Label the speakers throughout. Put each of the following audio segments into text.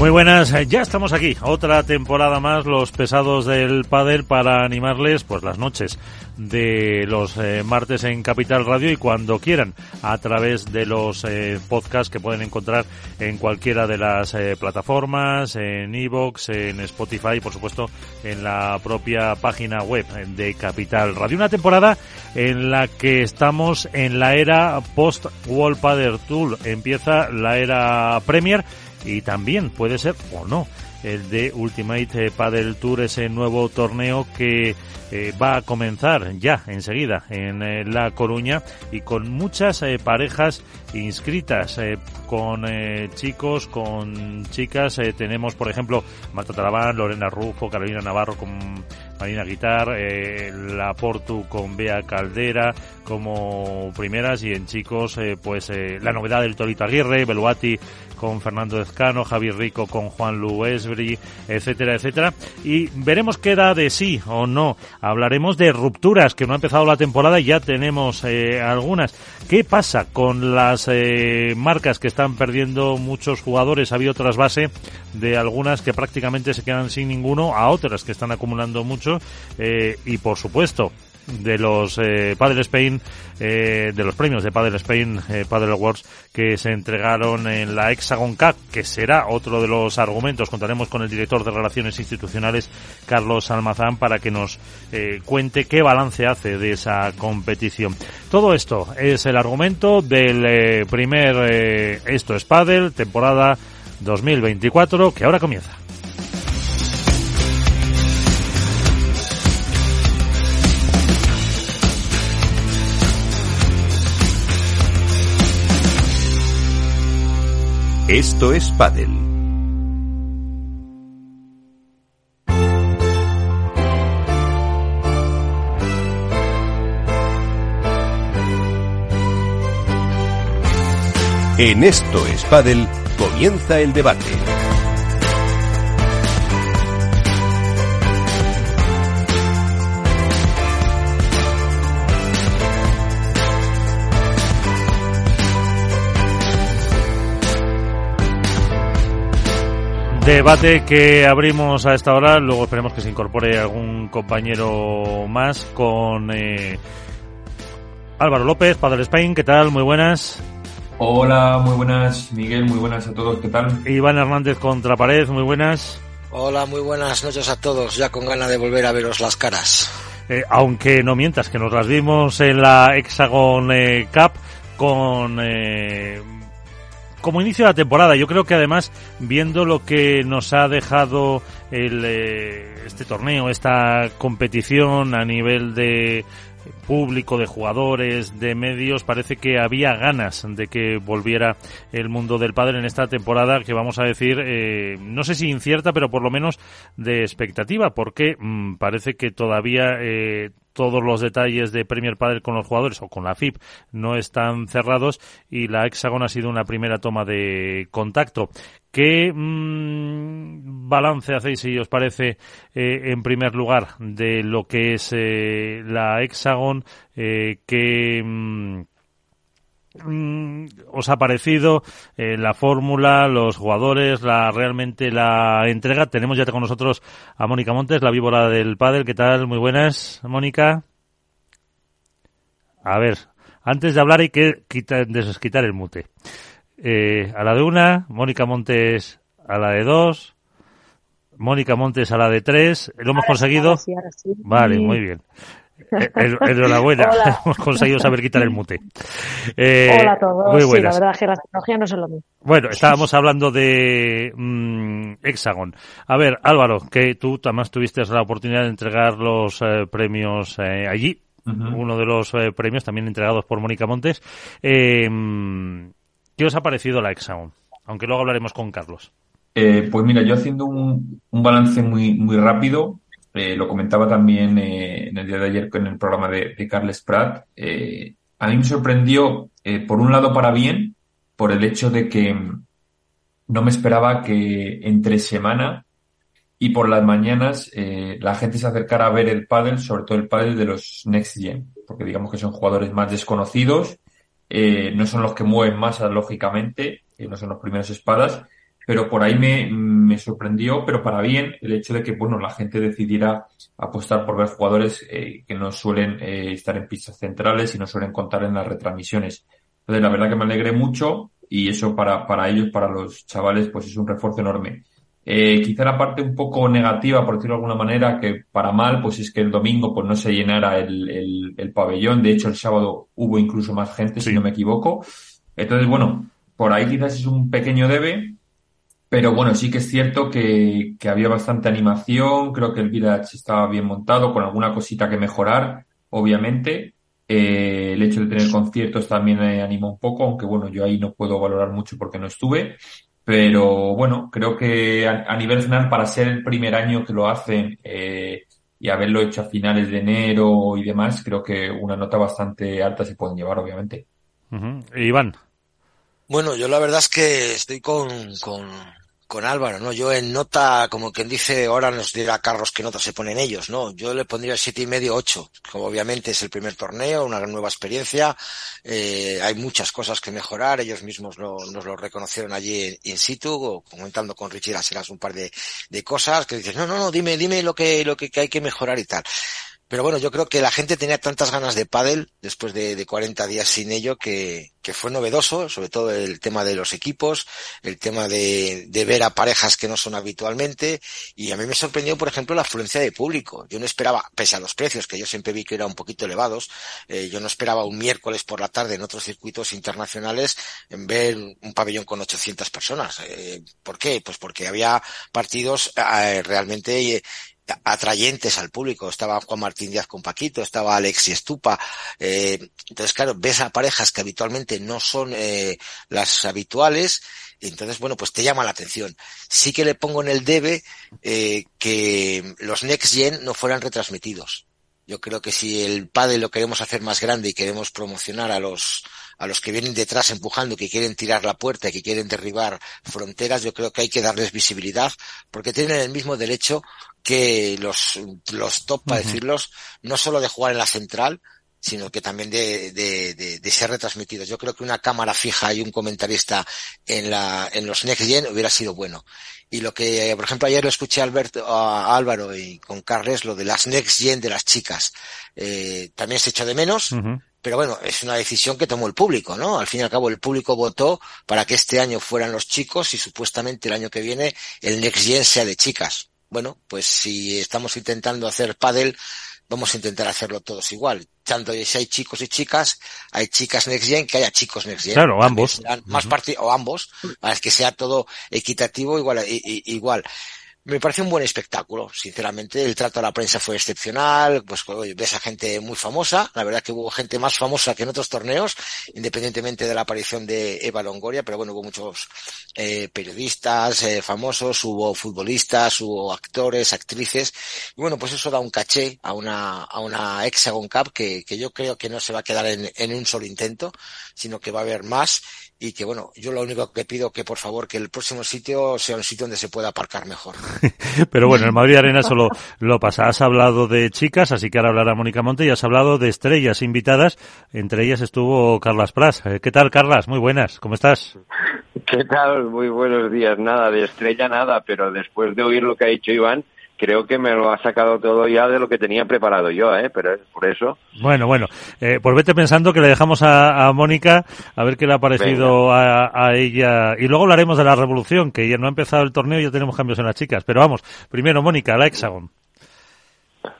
Speaker 1: Muy buenas, eh, ya estamos aquí, otra temporada más, los pesados del pádel para animarles pues las noches de los eh, martes en Capital Radio y cuando quieran a través de los eh, podcasts que pueden encontrar en cualquiera de las plataformas, en Evox, en Spotify y por supuesto en la propia página web de Capital Radio. Una temporada en la que estamos en la era post World Padel Tour. Empieza la era Premier y también puede ser o no el de Ultimate Padel Tour, ese nuevo torneo que eh, va a comenzar ya enseguida en eh, La Coruña y con muchas eh, parejas inscritas, con chicos, con chicas. tenemos, por ejemplo, Marta Talabán, Lorena Rufo, Carolina Navarro con Marina Guitar, La Portu con Bea Caldera como primeras y en chicos, pues la novedad del Torito Aguirre, Beluati con Fernando Ezcano, Javier Rico con Juan Luesbri, etcétera, etcétera. Y veremos qué da de sí o no. Hablaremos de rupturas, que no ha empezado la temporada y ya tenemos eh, algunas. ¿Qué pasa con las eh, marcas que están perdiendo muchos jugadores? Había otras base de algunas que prácticamente se quedan sin ninguno, a otras que están acumulando mucho. Eh, y por supuesto, de los eh, Padel Spain, eh, de los premios de Padel Spain, eh, Padel Awards, que se entregaron en la Hexagon Cup, que será otro de los argumentos. Contaremos con el director de Relaciones Institucionales, Carlos Almazán, para que nos eh, cuente qué balance hace de esa competición. Todo esto es el argumento del eh, primer Esto es Padel, temporada 2024, que ahora comienza.
Speaker 2: Esto es Padel. En Esto es Padel comienza el debate.
Speaker 1: Debate que abrimos a esta hora, luego esperemos que se incorpore algún compañero más con eh, Álvaro López, Padre Spain, ¿qué tal? Muy buenas.
Speaker 3: Hola, muy buenas, Miguel, muy buenas a todos, ¿qué tal?
Speaker 1: Iván Hernández contra Pared, muy buenas.
Speaker 4: Hola, muy buenas noches a todos, ya con ganas de volver a veros las caras.
Speaker 1: Eh, aunque no mientas, que nos las vimos en la Hexagon eh, Cup con como inicio de la temporada. Yo creo que además, viendo lo que nos ha dejado el, eh, este torneo, esta competición a nivel de público, de jugadores, de medios, parece que había ganas de que volviera el mundo del padre en esta temporada que vamos a decir, eh, no sé si incierta, pero por lo menos de expectativa, porque mm, parece que todavía eh, todos los detalles de Premier Padel con los jugadores o con la FIP no están cerrados y la Hexagon ha sido una primera toma de contacto. ¿Qué mm, balance hacéis, si os parece, eh, en primer lugar, de lo que es eh, la Hexagon? Eh, ¿Qué mm, mm, os ha parecido la fórmula, los jugadores, la realmente la entrega? Tenemos ya con nosotros a Mónica Montes, la víbora del pádel. ¿Qué tal? Muy buenas, Mónica. A ver, antes de hablar hay que quitar, desquitar el mute eh, a la de una, Mónica Montes a la de dos, Mónica Montes a la de tres. ¿Lo hemos conseguido? Vale, muy bien. Eh, enhorabuena, hemos conseguido saber quitar el mute.
Speaker 5: Eh, Hola a todos. Muy Sí, la verdad que la tecnología no es lo mismo.
Speaker 1: Bueno, estábamos hablando de mm, Hexagon. A ver, Álvaro, que tú además tuviste la oportunidad de entregar los eh, premios eh, allí. Uno de los premios también entregados por Mónica Montes. Eh, ¿Qué os ha parecido la Hexagon? Aunque luego hablaremos con Carlos.
Speaker 3: Eh, pues mira, yo haciendo un, balance muy, muy rápido, eh, lo comentaba también eh, en el día de ayer con el programa de, Carles Prat, a mí me sorprendió, por un lado para bien, por el hecho de que no me esperaba que entre semana y por las mañanas la gente se acercara a ver el pádel, sobre todo el pádel de los Next Gen, porque digamos que son jugadores más desconocidos, no son los que mueven más lógicamente, no son los primeros espadas, pero por ahí me, me, sorprendió, pero para bien, el hecho de que, bueno, la gente decidiera apostar por ver jugadores eh, que no suelen eh, estar en pistas centrales y no suelen contar en las retransmisiones. Entonces, la verdad que me alegré mucho y eso para, para ellos, para los chavales, pues es un refuerzo enorme. Eh, quizá la parte un poco negativa, por decirlo de alguna manera, que para mal, pues es que el domingo pues no se llenara el, el, el pabellón. De hecho, el sábado hubo incluso más gente, si no me equivoco. Entonces, bueno, por ahí quizás es un pequeño debe, pero bueno, sí que es cierto que, que había bastante animación, creo que el village estaba bien montado, con alguna cosita que mejorar, obviamente. Eh, el hecho de tener conciertos también me animó un poco, aunque bueno, yo ahí no puedo valorar mucho porque no estuve. Pero bueno, creo que a, nivel general, para ser el primer año que lo hacen eh, y haberlo hecho a finales de enero y demás, creo que una nota bastante alta se pueden llevar, obviamente.
Speaker 1: Iván.
Speaker 4: Bueno, yo la verdad es que estoy con, con, con Álvaro, ¿no? Yo en nota, como quien dice, ahora nos dirá Carlos qué nota se ponen ellos, ¿no? Yo le pondría siete y medio, ocho. Como obviamente es el primer torneo, una nueva experiencia, eh, hay muchas cosas que mejorar, ellos mismos nos lo reconocieron allí in situ, comentando con Richie Laseras un par de, de cosas, que dices, no, no, no, dime, dime lo que, lo que hay que mejorar y tal. Pero bueno, yo creo que la gente tenía tantas ganas de pádel después de, de 40 días sin ello que, que, fue novedoso, sobre todo el tema de los equipos, el tema de, ver a parejas que no son habitualmente y a mí me sorprendió, por ejemplo, la afluencia de público. Yo no esperaba, pese a los precios que yo siempre vi que eran un poquito elevados, eh, yo no esperaba un miércoles por la tarde en otros circuitos internacionales en ver un pabellón con 800 personas. Eh, ¿Por qué? Pues porque había partidos eh, realmente atrayentes al público. Estaba Juan Martín Díaz con Paquito, estaba Alexi Estupa. Eh, entonces, claro, ves a parejas que habitualmente no son eh, las habituales. Entonces, bueno, pues te llama la atención. Sí que le pongo en el debe eh, que los Next Gen no fueran retransmitidos. Yo creo que si el padre lo queremos hacer más grande y queremos promocionar a los a los que vienen detrás empujando, que quieren tirar la puerta, y que quieren derribar fronteras, yo creo que hay que darles visibilidad porque tienen el mismo derecho que los, los top, para decirlos, no solo de jugar en la central, sino que también de, de, de, de, ser retransmitidos. Yo creo que una cámara fija y un comentarista en la, en los Next Gen hubiera sido bueno. Y lo que, por ejemplo, ayer lo escuché a Alberto, a Álvaro y con Carles, lo de las Next Gen de las chicas, eh, también se echó de menos. Pero bueno, es una decisión que tomó el público, ¿no? Al fin y al cabo el público votó para que este año fueran los chicos y supuestamente el año que viene el Next Gen sea de chicas. Bueno, pues si estamos intentando hacer pádel, vamos a intentar hacerlo todos igual. Tanto si hay chicos y chicas, hay chicas Next Gen, que haya chicos Next Gen.
Speaker 1: Claro, ambos.
Speaker 4: Más o ambos, para que sea todo equitativo igual. igual me parece un buen espectáculo, sinceramente. El trato a la prensa fue excepcional, pues ves a gente muy famosa, la verdad que hubo gente más famosa que en otros torneos, independientemente de la aparición de Eva Longoria, pero bueno, hubo muchos eh, periodistas eh, famosos, hubo futbolistas, hubo actores, actrices, y bueno, pues eso da un caché a una, a una Hexagon Cup que, que yo creo que no se va a quedar en, en un solo intento, sino que va a haber más y que bueno, yo lo único que pido que por favor que el próximo sitio sea un sitio donde se pueda aparcar mejor.
Speaker 1: Pero bueno, el Madrid Arena solo lo pasa. Has hablado de chicas, así que ahora hablará Mónica Monte y has hablado de estrellas invitadas. Entre ellas estuvo Carlas Pras. Eh, ¿Qué tal, Carlas? Muy buenas. ¿Cómo estás?
Speaker 6: ¿Qué tal? Muy buenos días. Nada, de estrella nada, pero después de oír lo que ha dicho Iván, creo que me lo ha sacado todo ya de lo que tenía preparado yo, ¿eh? Pero por eso.
Speaker 1: Bueno, bueno, eh, pues vete pensando que le dejamos a, Mónica a ver qué le ha parecido a, ella. Y luego hablaremos de la revolución, que ya no ha empezado el torneo y ya tenemos cambios en las chicas. Pero vamos, primero, Mónica, la Hexagon.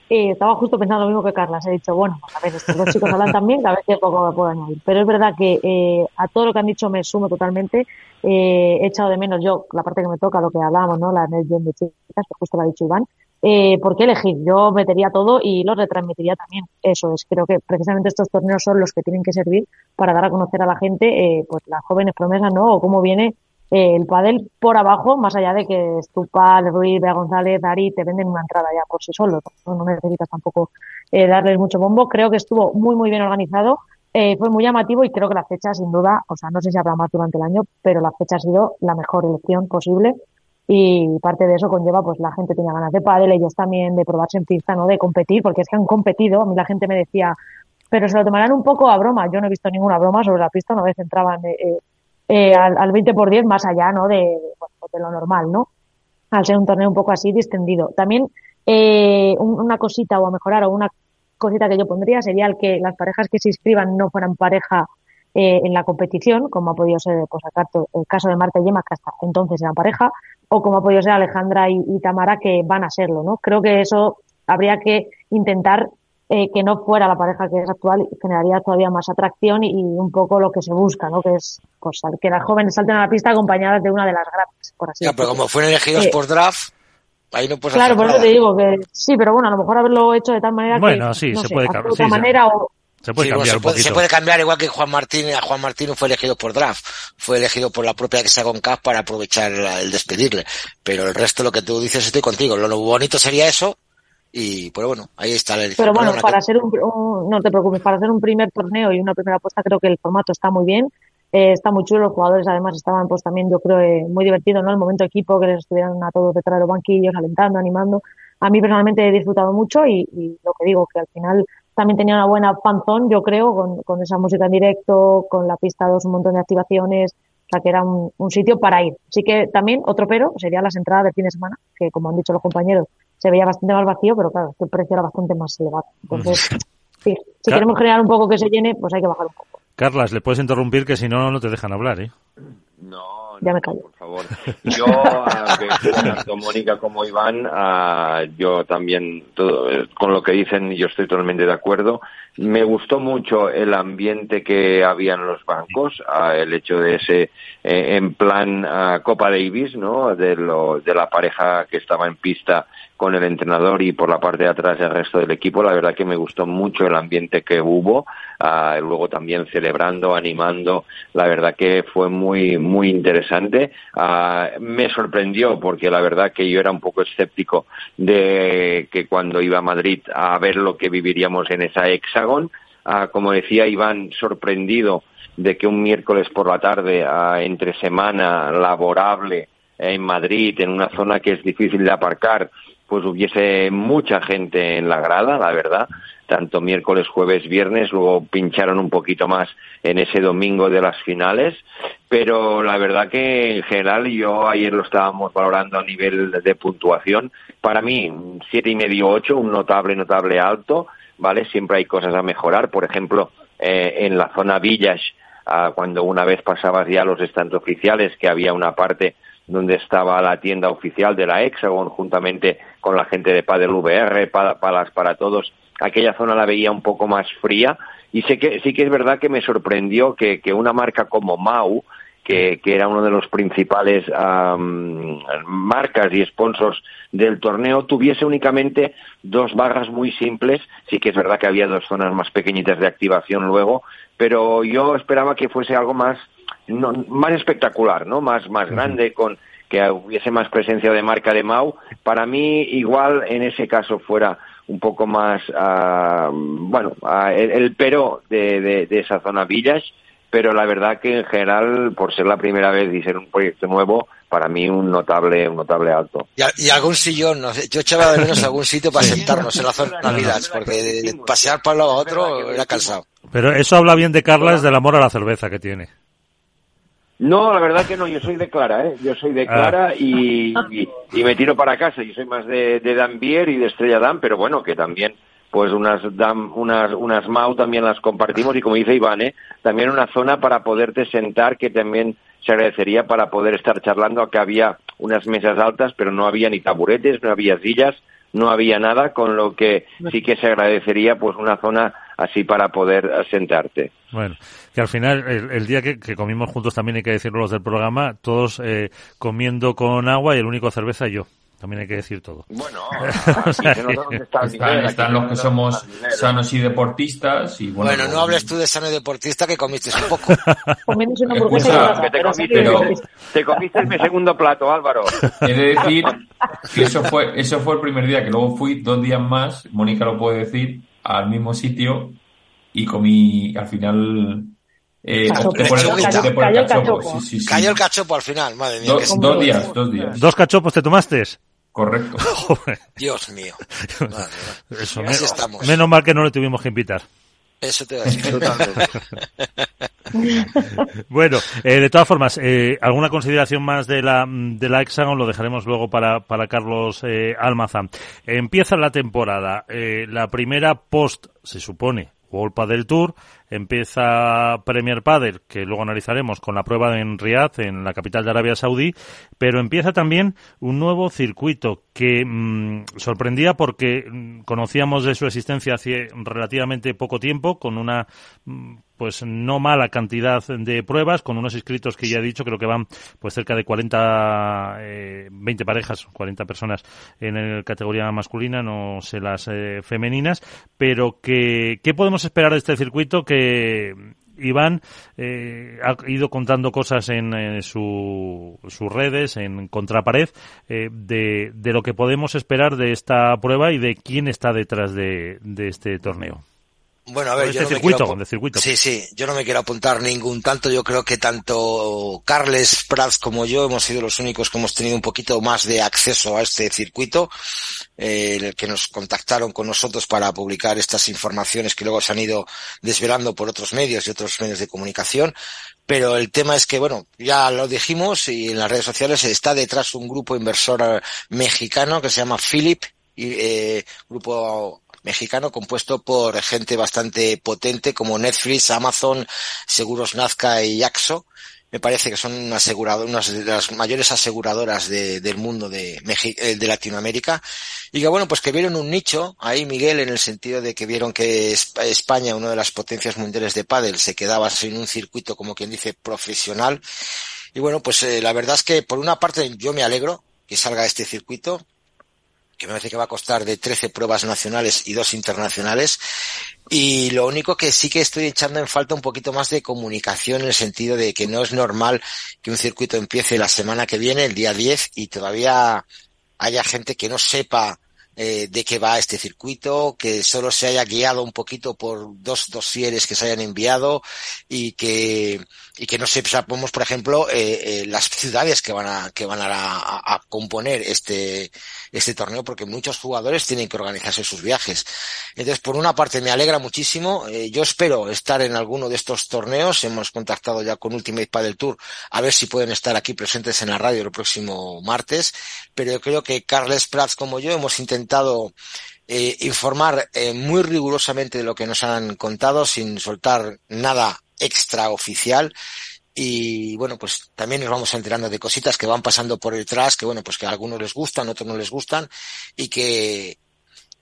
Speaker 5: Eh, estaba justo pensando lo mismo que Carla. He dicho, bueno, a ver, estos dos chicos hablan también, a veces poco me puedo añadir. Pero es verdad que eh, a todo lo que han dicho me sumo totalmente. Eh, he echado de menos yo la parte que me toca, lo que hablábamos, ¿no? La Gen de chicas, que justo lo ha dicho Iván. eh, ¿por qué elegir? Yo metería todo y lo retransmitiría también. Eso es, creo que precisamente estos torneos son los que tienen que servir para dar a conocer a la gente, eh, pues las jóvenes promesas, ¿no? O cómo viene eh, el pádel por abajo, más allá de que Stupal, Ruiz, Bea González, Dari te venden una entrada ya por sí solo. No, necesitas tampoco eh, darles mucho bombo. Creo que estuvo muy, muy bien organizado. Eh, fue muy llamativo y creo que la fecha, sin duda, o sea, no sé si habrá más durante el año, pero la fecha ha sido la mejor elección posible y parte de eso conlleva pues la gente tenía ganas de pádel, ellos también de probarse en pista, ¿no? De competir, porque es que han competido, a mí la gente me decía, pero se lo tomarán un poco a broma, yo no he visto ninguna broma sobre la pista, una vez entraban eh, eh, al, al, 20 por 10 más allá, ¿no? De, pues de lo normal, ¿no? Al ser un torneo un poco así distendido. También eh, una cosita o a mejorar o una cosita que yo pondría sería el que las parejas que se inscriban no fueran pareja eh, en la competición, como ha podido ser pues, el caso de Marta y Yema, que hasta entonces eran pareja, o como ha podido ser Alejandra y, y Tamara, que van a serlo, ¿no? Creo que eso habría que intentar eh, que no fuera la pareja que es actual generaría todavía más atracción y, y, un poco lo que se busca, ¿no? Que es pues, que las jóvenes salten a la pista acompañadas de una de las grandes, por así
Speaker 4: Ya, pero como fueron elegidos eh, por draft, ahí no puedes
Speaker 5: Claro,
Speaker 4: hacer
Speaker 5: por
Speaker 4: nada.
Speaker 5: eso te digo que sí, pero bueno, a lo mejor haberlo hecho de tal manera
Speaker 1: bueno,
Speaker 5: que
Speaker 1: sí,
Speaker 5: no
Speaker 1: se
Speaker 5: sé,
Speaker 1: puede cambiar.
Speaker 5: de otra
Speaker 1: sí,
Speaker 5: manera
Speaker 1: se,
Speaker 5: o
Speaker 1: se puede
Speaker 4: Sí,
Speaker 1: cambiar
Speaker 4: bueno, se, puede, se puede cambiar igual que Juan Martín, a Juan Martín no fue elegido por draft, fue elegido por la propia con CAF para aprovechar la- el despedirle. Pero el resto, lo que tú dices, estoy contigo. Lo, lo bonito sería eso, y pero bueno, ahí está la elección.
Speaker 5: Pero bueno, para
Speaker 4: que-
Speaker 5: ser un, un- no te preocupes, para hacer un primer torneo y una primera apuesta creo que el formato está muy bien, eh, está muy chulo, los jugadores además estaban pues también yo creo eh, muy divertidos, ¿no? El momento equipo que les estuvieran a todos detrás de los banquillos, alentando, animando. A mí personalmente he disfrutado mucho y, y lo que digo, que al final también tenía una buena fanzón, yo creo, con, con esa música en directo, con la pista 2, un montón de activaciones, o sea que era un, un sitio para ir. Así que también otro pero sería las entradas de fin de semana, que como han dicho los compañeros, se veía bastante más vacío, pero claro, el precio era bastante más elevado. Entonces, sí, si
Speaker 1: Claro.
Speaker 5: queremos generar un poco que se llene, pues hay que bajar un poco.
Speaker 1: Carlas, le puedes interrumpir que si no, no te dejan hablar, ¿eh?
Speaker 6: No,
Speaker 5: Ya me callo.
Speaker 6: por favor. Yo, tanto Mónica como Iván, ah, yo también, todo, con lo que dicen, yo estoy totalmente de acuerdo. Me gustó mucho el ambiente que había en los bancos, ah, el hecho de ese, eh, en plan ah, Copa Davis, ¿no? De, lo, de la pareja que estaba en pista con el entrenador y por la parte de atrás el resto del equipo. La verdad que me gustó mucho el ambiente que hubo. ah, luego también celebrando, animando. La verdad que fue muy, muy interesante. Ah, me sorprendió porque la verdad que yo era un poco escéptico de que cuando iba a Madrid a ver lo que viviríamos en esa hexagon. Ah, como decía Iván, sorprendido de que un miércoles por la tarde, ah, entre semana laborable en Madrid, en una zona que es difícil de aparcar, pues hubiese mucha gente en la grada, la verdad, tanto miércoles, jueves, viernes, luego pincharon un poquito más en ese domingo de las finales, pero la verdad que en general yo ayer lo estábamos valorando a nivel de puntuación, para mí siete y medio ocho, un notable, notable alto, vale, siempre hay cosas a mejorar, por ejemplo, eh, en la zona Villas, ah, cuando una vez pasabas ya los stands oficiales, que había una parte donde estaba la tienda oficial de la Hexagon juntamente con la gente de Padel VR, Pa- Palas para Todos, aquella zona la veía un poco más fría y sé que sí que es verdad que me sorprendió que, que una marca como Mau, que, que era uno de los principales am, marcas y sponsors del torneo, tuviese únicamente dos barras muy simples. Sí que es verdad que había dos zonas más pequeñitas de activación luego, pero yo esperaba que fuese algo más no, más espectacular, ¿no? Más, más grande, con que hubiese más presencia de marca de Mau. Para mí, igual en ese caso fuera un poco más, ah, bueno, ah, el, el pero de, de, de esa zona Villas, pero la verdad que en general, por ser la primera vez y ser un proyecto nuevo, para mí un notable, un notable alto.
Speaker 4: Y, algún sillón, no sé, yo echaba de menos algún sitio para sentarnos en la zona de Navidad, porque de, de pasear para un lado a otro era cansado.
Speaker 1: Pero eso habla bien de Carlas del amor a la cerveza que tiene.
Speaker 6: No, la verdad que no, yo soy de Clara, ¿eh? Yo soy de Clara y, y, y me tiro para casa. Yo soy más de, de Dambier y de Estrella Damm, pero bueno, que también, pues unas Dam, unas, unas Mau también las compartimos y como dice Iván, ¿eh? También una zona para poderte sentar que también se agradecería para poder estar charlando. Acá había unas mesas altas, pero no había ni taburetes, no había sillas, no había nada, con lo que sí que se agradecería pues una zona así para poder eh, sentarte.
Speaker 1: Bueno, que al final, el, el día que, que comimos juntos también hay que decirlo los del programa, todos eh, comiendo con agua y el único cerveza yo. también hay que decir todo.
Speaker 6: Bueno, están,
Speaker 3: los que somos sanos y deportistas. Y
Speaker 4: bueno, no hables tú de sano y deportista que comiste un poco.
Speaker 6: te, comiste mi segundo plato, Álvaro.
Speaker 3: He de decir eso fue, eso fue el primer día, que luego fui dos días más, Mónica lo puede decir, al mismo sitio y comí al final
Speaker 4: eh, cayó, el cachopo. Cayó el cachopo al final, madre mía.
Speaker 3: dos días, dos días.
Speaker 1: ¿Dos cachopos te tomaste?
Speaker 3: Correcto.
Speaker 4: Dios mío.
Speaker 1: Eso, menos mal que no le tuvimos que invitar.
Speaker 4: Eso te va a decir.
Speaker 1: bueno, eh, de todas formas, eh, ¿alguna consideración más de la, de la Hexagon? Lo dejaremos luego para, para Carlos eh, Almazán. Empieza la temporada. Eh, la primera post, se supone, World del Tour, empieza Premier Padel, que luego analizaremos con la prueba en Riyadh, en la capital de Arabia Saudí, pero empieza también un nuevo circuito que mm, sorprendía porque mm, conocíamos de su existencia hace relativamente poco tiempo, con una mm, pues no mala cantidad de pruebas, con unos inscritos que ya he dicho, creo que van pues cerca de 40, eh, 20 parejas, 40 personas en la categoría masculina, no sé las eh, femeninas, pero que, ¿qué podemos esperar de este circuito que Iván eh, ha ido contando cosas en, sus redes, en Contrapared, eh, de, lo que podemos esperar de esta prueba y de quién está detrás de este torneo.
Speaker 4: Bueno, a ver, yo
Speaker 1: este
Speaker 4: no
Speaker 1: me circuito.
Speaker 4: Sí, sí, yo no me quiero apuntar ningún tanto. Yo creo que tanto Carles Prats como yo hemos sido los únicos que hemos tenido un poquito más de acceso a este circuito, eh, el que nos contactaron con nosotros para publicar estas informaciones que luego se han ido desvelando por otros medios y otros medios de comunicación. Pero el tema es que, bueno, ya lo dijimos y en las redes sociales está detrás un grupo inversor mexicano que se llama Philip, y, eh, grupo mexicano compuesto por gente bastante potente como Netflix, Amazon, Seguros Nazca y Yaxo. Me parece que son unas de las mayores aseguradoras del mundo de, eh, de Latinoamérica. Y que bueno, pues que vieron un nicho ahí, Miguel, en el sentido de que vieron que España, una de las potencias mundiales de pádel, se quedaba sin un circuito, como quien dice, profesional. Y bueno, pues eh, la verdad es que por una parte yo me alegro que salga este circuito, que me parece que va a costar de 13 pruebas nacionales y dos internacionales. Y lo único que sí que estoy echando en falta un poquito más de comunicación en el sentido de que no es normal que un circuito empiece la semana que viene, el día 10, y todavía haya gente que no sepa eh, de qué va este circuito, que solo se haya guiado un poquito por dos dosieres que se hayan enviado y que y que no sepamos, por ejemplo, eh, eh, las ciudades que van a que van a, a, componer este este torneo, porque muchos jugadores tienen que organizarse sus viajes. Entonces, por una parte, me alegra muchísimo. Eh, yo espero estar en alguno de estos torneos. Hemos contactado ya con Ultimate Padel Tour a ver si pueden estar aquí presentes en la radio el próximo martes. Pero yo creo que Carles Prats como yo hemos intentado eh, informar eh, muy rigurosamente de lo que nos han contado sin soltar nada extraoficial y bueno, pues también nos vamos enterando de cositas que van pasando por detrás, que bueno, pues que a algunos les gustan, otros no les gustan y que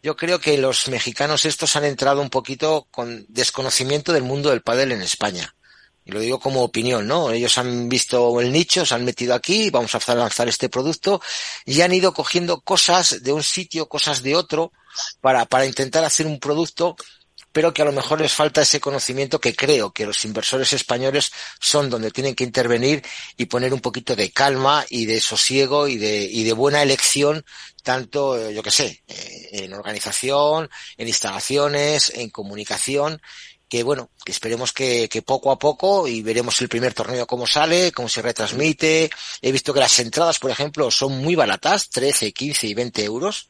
Speaker 4: yo creo que los mexicanos estos han entrado un poquito con desconocimiento del mundo del pádel en España. Y lo digo como opinión, ¿no? Ellos han visto el nicho, se han metido aquí, vamos a lanzar este producto y han ido cogiendo cosas de un sitio, cosas de otro, para, para intentar hacer un producto pero que a lo mejor les falta ese conocimiento que creo que los inversores españoles son donde tienen que intervenir y poner un poquito de calma y de sosiego y de, y de buena elección, tanto, eh, yo que sé, eh, en organización, en instalaciones, en comunicación, que bueno, esperemos que, que, poco a poco y veremos el primer torneo cómo sale, cómo se retransmite. He visto que las entradas, por ejemplo, son muy baratas, 13, 15 y 20 euros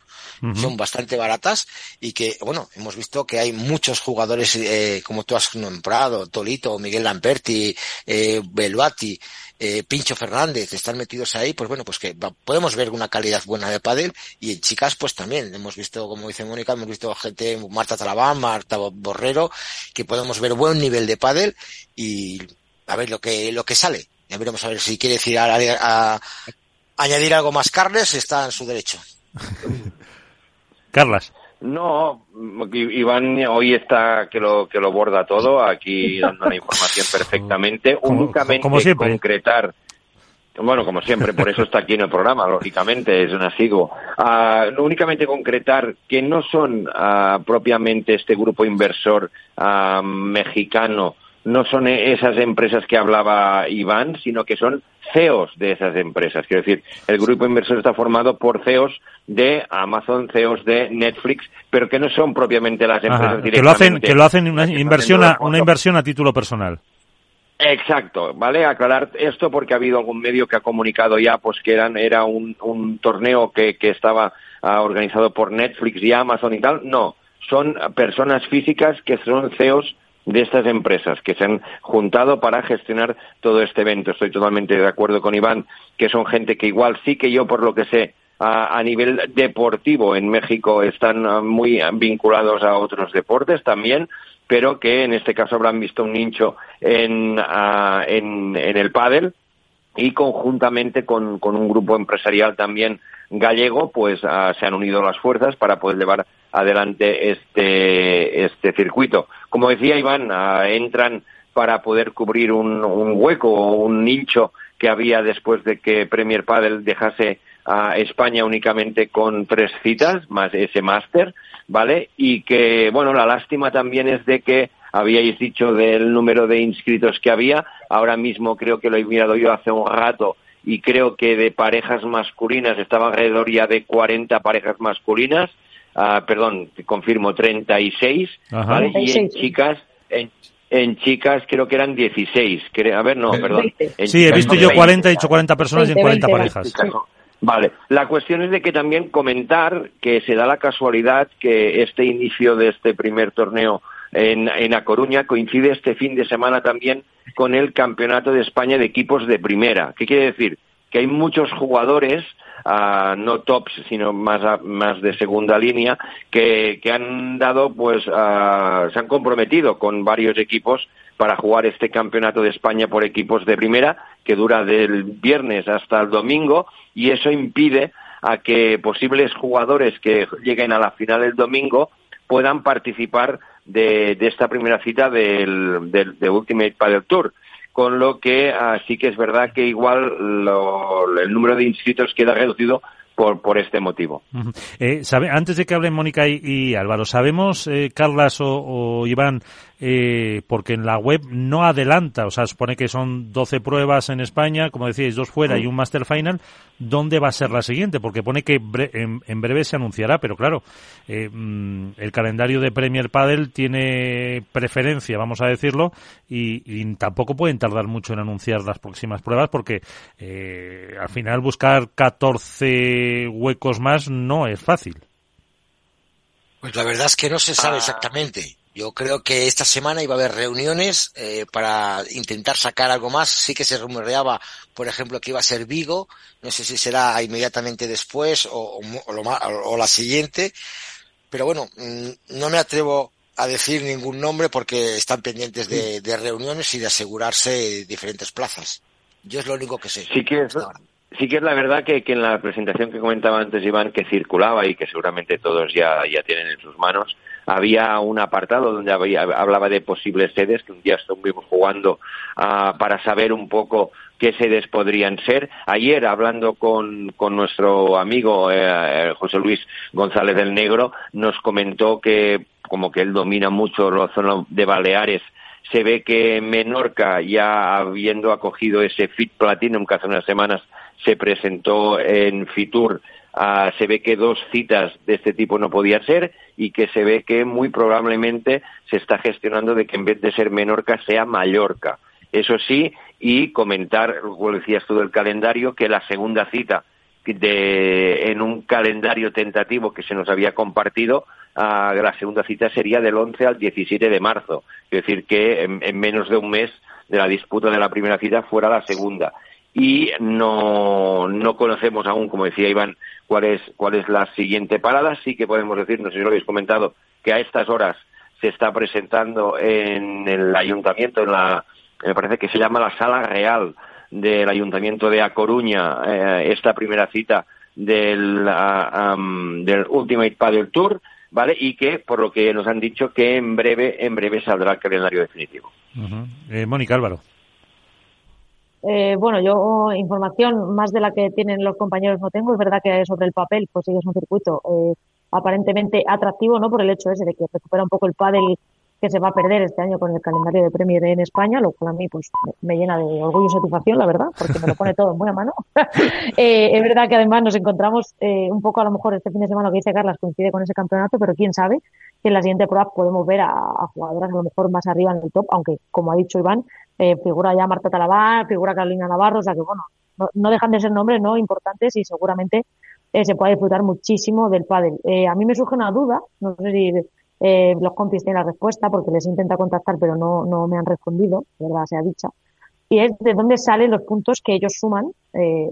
Speaker 4: son bastante baratas y que, bueno, hemos visto que hay muchos jugadores, eh, como tú has nombrado, Tolito, Miguel Lamperti, eh, Beluati, eh, Pincho Fernández, están metidos ahí, pues bueno, pues que podemos ver una calidad buena de pádel y en chicas pues también hemos visto, como dice Mónica, hemos visto gente, Marta Talabán, Marta Borrero, que podemos ver buen nivel de pádel y a ver lo que, lo que sale. Ya veremos a ver si quiere decir a, añadir algo más Carles, está en su derecho.
Speaker 1: Carlas.
Speaker 6: No, Iván hoy está que lo que lo borda todo, aquí dando la información perfectamente, únicamente concretar Bueno, como siempre, por eso está aquí en el programa, lógicamente, es un asiduo. Ah, únicamente concretar que no son ah, propiamente este grupo inversor ah, mexicano, no son esas empresas que hablaba Iván, sino que son CEOs de esas empresas. Quiero decir, el grupo inversor está formado por CEOs de Amazon, CEOs de Netflix, pero que no son propiamente las empresas
Speaker 1: que lo hacen, que lo hacen una inversión, a, una inversión a título personal.
Speaker 6: Exacto, ¿vale? Aclarar esto porque ha habido algún medio que ha comunicado ya pues que eran, era un, un torneo que, que estaba uh, organizado por Netflix y Amazon y tal. No, son personas físicas que son CEOs de estas empresas que se han juntado para gestionar todo este evento. Estoy totalmente de acuerdo con Iván, que son gente que igual sí que yo, por lo que sé, a, nivel deportivo en México están muy vinculados a otros deportes también, pero que en este caso habrán visto un nicho en, uh, en, en, el pádel y conjuntamente con, con, un grupo empresarial también gallego, pues uh, se han unido las fuerzas para poder llevar adelante este, este circuito. Como decía Iván, uh, entran para poder cubrir un, un, hueco o un nicho que había después de que Premier Padel dejase a España únicamente con tres citas, más ese máster, ¿vale? Y que, bueno, la lástima también es de que habíais dicho del número de inscritos que había, ahora mismo creo que lo he mirado yo hace un rato y creo que de parejas masculinas estaba alrededor ya de 40 parejas masculinas, uh, perdón, confirmo 36, Ajá. ¿vale? Y en chicas, en, en chicas creo que eran 16. a ver, no, perdón.
Speaker 1: sí, he visto yo 40, he dicho 40 personas 20, y en 40 20, parejas.
Speaker 6: Vale, la cuestión es de que también comentar que se da la casualidad que este inicio de este primer torneo en, en A Coruña coincide este fin de semana también con el Campeonato de España de equipos de primera. ¿Qué quiere decir? Que hay muchos jugadores, uh, no tops, sino más, más de segunda línea, que, que han dado, pues, uh, se han comprometido con varios equipos para jugar este Campeonato de España por equipos de primera, que dura del viernes hasta el domingo y eso impide a que posibles jugadores que lleguen a la final del domingo puedan participar de, de esta primera cita del, del, de Ultimate Padel Tour. Con lo que uh, sí que es verdad que igual lo, el número de inscritos queda reducido por, por este motivo.
Speaker 1: Uh -huh. eh, ¿sabe, antes de que hablen Mónica y, y Álvaro, ¿sabemos, eh, Carlas o, o Iván, eh, porque en la web no adelanta, o sea, supone que son 12 pruebas en España, como decíais, dos fuera y un Master Final, ¿dónde va a ser la siguiente? Porque pone que bre en, en, breve se anunciará, pero claro, eh, mm, el calendario de Premier Padel tiene preferencia, vamos a decirlo, y, y, tampoco pueden tardar mucho en anunciar las próximas pruebas porque eh, al final buscar 14 huecos más no es fácil.
Speaker 4: Pues la verdad es que no se sabe ah. exactamente. Yo creo que esta semana iba a haber reuniones eh, para intentar sacar algo más. Sí que se rumoreaba, por ejemplo, que iba a ser Vigo. No sé si será inmediatamente después o, o, lo, o la siguiente. Pero bueno, mm, no me atrevo a decir ningún nombre porque están pendientes de, de reuniones y de asegurarse diferentes plazas. Yo es lo único que sé.
Speaker 6: Sí que es, sí que es la verdad que, que, en la presentación que comentaba antes Iván, que circulaba y que seguramente todos ya, ya tienen en sus manos, había un apartado donde había, hablaba de posibles sedes, que un día estuvimos jugando uh, para saber un poco qué sedes podrían ser. Ayer, hablando con, con nuestro amigo eh, José Luis González del Negro, nos comentó que como que él domina mucho la zona de Baleares, se ve que Menorca, ya habiendo acogido ese Fit Platinum que hace unas semanas se presentó en Fitur, uh, se ve que dos citas de este tipo no podía ser y que se ve que muy probablemente se está gestionando de que en vez de ser Menorca sea Mallorca. Eso sí, y comentar, como decías tú del calendario, que la segunda cita de, en un calendario tentativo que se nos había compartido, uh, la segunda cita sería del 11 al 17 de marzo. Es decir, que en menos de un mes de la disputa de la primera cita fuera la segunda y no, no conocemos aún, como decía Iván, cuál es, cuál es la siguiente parada. Sí que podemos decir, no si lo habéis comentado, que a estas horas se está presentando en el ayuntamiento, en la, me parece que se llama la Sala Real del Ayuntamiento de A Coruña, eh, esta primera cita del, uh, um, del Ultimate Paddle Tour, ¿vale? Y que, por lo que nos han dicho, que en breve, en breve saldrá el calendario definitivo.
Speaker 1: Eh, Mónica Álvaro.
Speaker 5: Eh, bueno, yo información más de la que tienen los compañeros no tengo. Es verdad que sobre el papel, pues sí es un circuito eh, aparentemente atractivo, ¿no? Por el hecho ese de que recupera un poco el pádel que se va a perder este año con el calendario de Premier en España, lo cual a mí pues me llena de orgullo y satisfacción, la verdad, porque me lo pone todo en buena mano. eh, es verdad que además nos encontramos eh, un poco, a lo mejor este fin de semana lo que dice Carlas coincide con ese campeonato, pero quién sabe que en la siguiente prueba podemos ver a, a, jugadoras a lo mejor más arriba en el top, aunque como ha dicho Iván, eh, figura ya Marta Talabán, figura Carolina Navarro, o sea que bueno, no, no dejan de ser nombres no importantes y seguramente eh, se puede disfrutar muchísimo del pádel. Eh, a mí me surge una duda, no sé si eh, los compis tienen la respuesta porque les intenta contactar pero no, no me han respondido, de verdad sea dicha. Y es de dónde salen los puntos que ellos suman eh,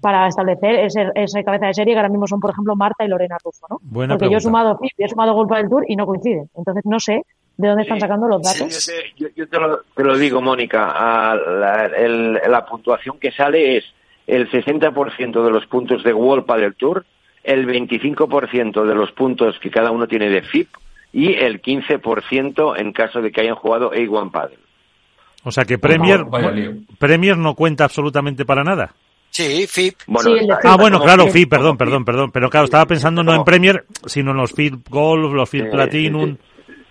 Speaker 5: para establecer ese, esa cabeza de serie que ahora mismo son, por ejemplo, Marta y Lorena Rufo, ¿no?
Speaker 1: Buena
Speaker 5: porque
Speaker 1: pregunta.
Speaker 5: yo he sumado y he sumado Golpa del Tour y no coinciden. Entonces no sé de dónde están sacando los
Speaker 6: Sí,
Speaker 5: datos.
Speaker 6: yo, sé- yo- yo te, lo, te lo digo, Mónica. a la, el- la puntuación que sale es el 60% de los puntos de World Padel Tour, el 25% de los puntos que cada uno tiene de FIP y el 15% en caso de que hayan jugado A1 Padel.
Speaker 1: O sea que Premier. Premier no cuenta absolutamente para nada.
Speaker 4: Sí, FIP.
Speaker 6: Bueno,
Speaker 5: Sí,
Speaker 1: Ah, bueno, claro,
Speaker 6: FIP,
Speaker 1: perdón, perdón, perdón. Pero claro, estaba pensando no en Premier, sino en los FIP Golf, los FIP
Speaker 6: Sí,
Speaker 1: Platinum.
Speaker 6: Sí,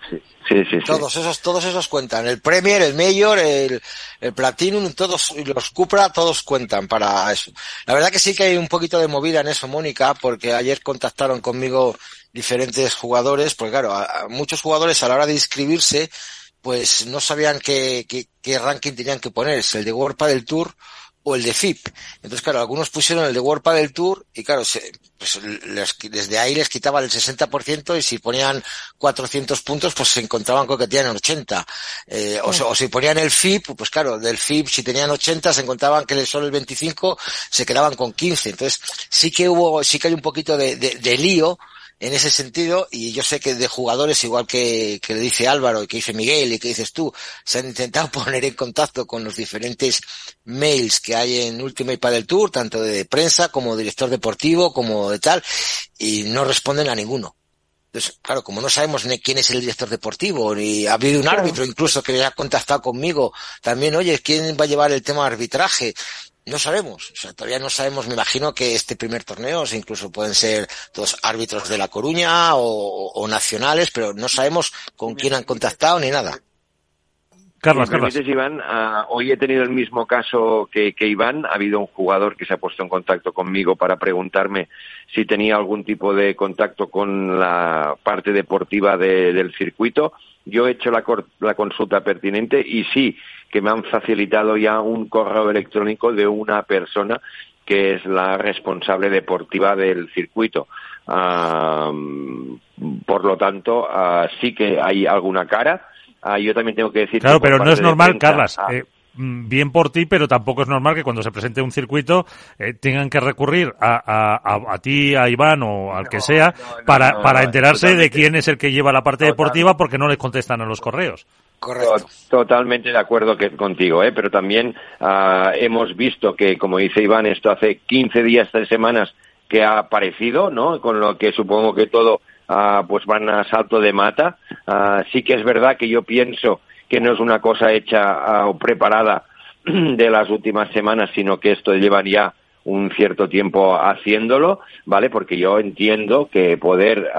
Speaker 6: sí, sí. sí.
Speaker 4: Todos esos, todos esos cuentan. El Premier, el Major, el, el Platinum, todos, los Cupra, todos cuentan para eso. La verdad que sí que hay un poquito de movida en eso, Mónica, porque ayer contactaron conmigo diferentes jugadores, porque claro, a- muchos jugadores a la hora de inscribirse, pues no sabían qué, qué, ranking tenían que poner, el de World del Tour o el de FIP. Entonces, claro, algunos pusieron el de World del Tour y claro, se, pues les- desde ahí les quitaban el 60% y si ponían 400 puntos, pues se encontraban con que tenían 80. Eh, o, se- o si ponían el FIP, pues claro, del FIP si tenían 80 se encontraban que solo el 25 se quedaban con 15. Entonces, sí que hubo, sí que hay un poquito de, de, de lío en ese sentido, y yo sé que de jugadores, igual que, que le dice Álvaro y que dice Miguel y que dices tú, se han intentado poner en contacto con los diferentes mails que hay en Ultimate Padel Tour, tanto de prensa como director deportivo, como de tal, y no responden a ninguno. Entonces, claro, como no sabemos ni quién es el director deportivo, ni ha habido un árbitro incluso que ha contactado conmigo, también, oye, ¿quién va a llevar el tema de arbitraje? No sabemos, o sea, todavía no sabemos, me imagino que este primer torneo, o sea, incluso pueden ser dos árbitros de La Coruña o, o nacionales, pero no sabemos con quién han contactado ni nada.
Speaker 6: Me
Speaker 1: Carlas.
Speaker 6: permites, Iván, ah, hoy he tenido el mismo caso que, que Iván. Ha habido un jugador que se ha puesto en contacto conmigo para preguntarme si tenía algún tipo de contacto con la parte deportiva de- del circuito. Yo he hecho la, la consulta pertinente y sí que me han facilitado ya un correo electrónico de una persona que es la responsable deportiva del circuito. Ah, por lo tanto, ah, sí que hay alguna cara. Ah, yo también tengo que decir.
Speaker 1: Claro,
Speaker 6: que
Speaker 1: pero no es normal,
Speaker 6: prensa,
Speaker 1: Carlas.
Speaker 6: ah,
Speaker 1: eh, mm, bien por ti, pero tampoco es normal que cuando se presente un circuito eh, tengan que recurrir a, a, a- a ti, a Iván o al que sea
Speaker 6: no, no,
Speaker 1: para,
Speaker 6: no,
Speaker 1: para enterarse de quién es el que lleva la parte deportiva porque no les contestan a los correos.
Speaker 4: Correcto.
Speaker 6: To- Totalmente de acuerdo que, contigo, ¿eh? pero también ah, hemos visto que, como dice Iván, esto hace 15 días, tres semanas que ha aparecido, ¿no? Con lo que supongo que todo ah, pues van a salto de mata. Ah, sí que es verdad que yo pienso que no es una cosa hecha o preparada de las últimas semanas, sino que esto lleva ya un cierto tiempo haciéndolo, ¿vale? Porque yo entiendo que poder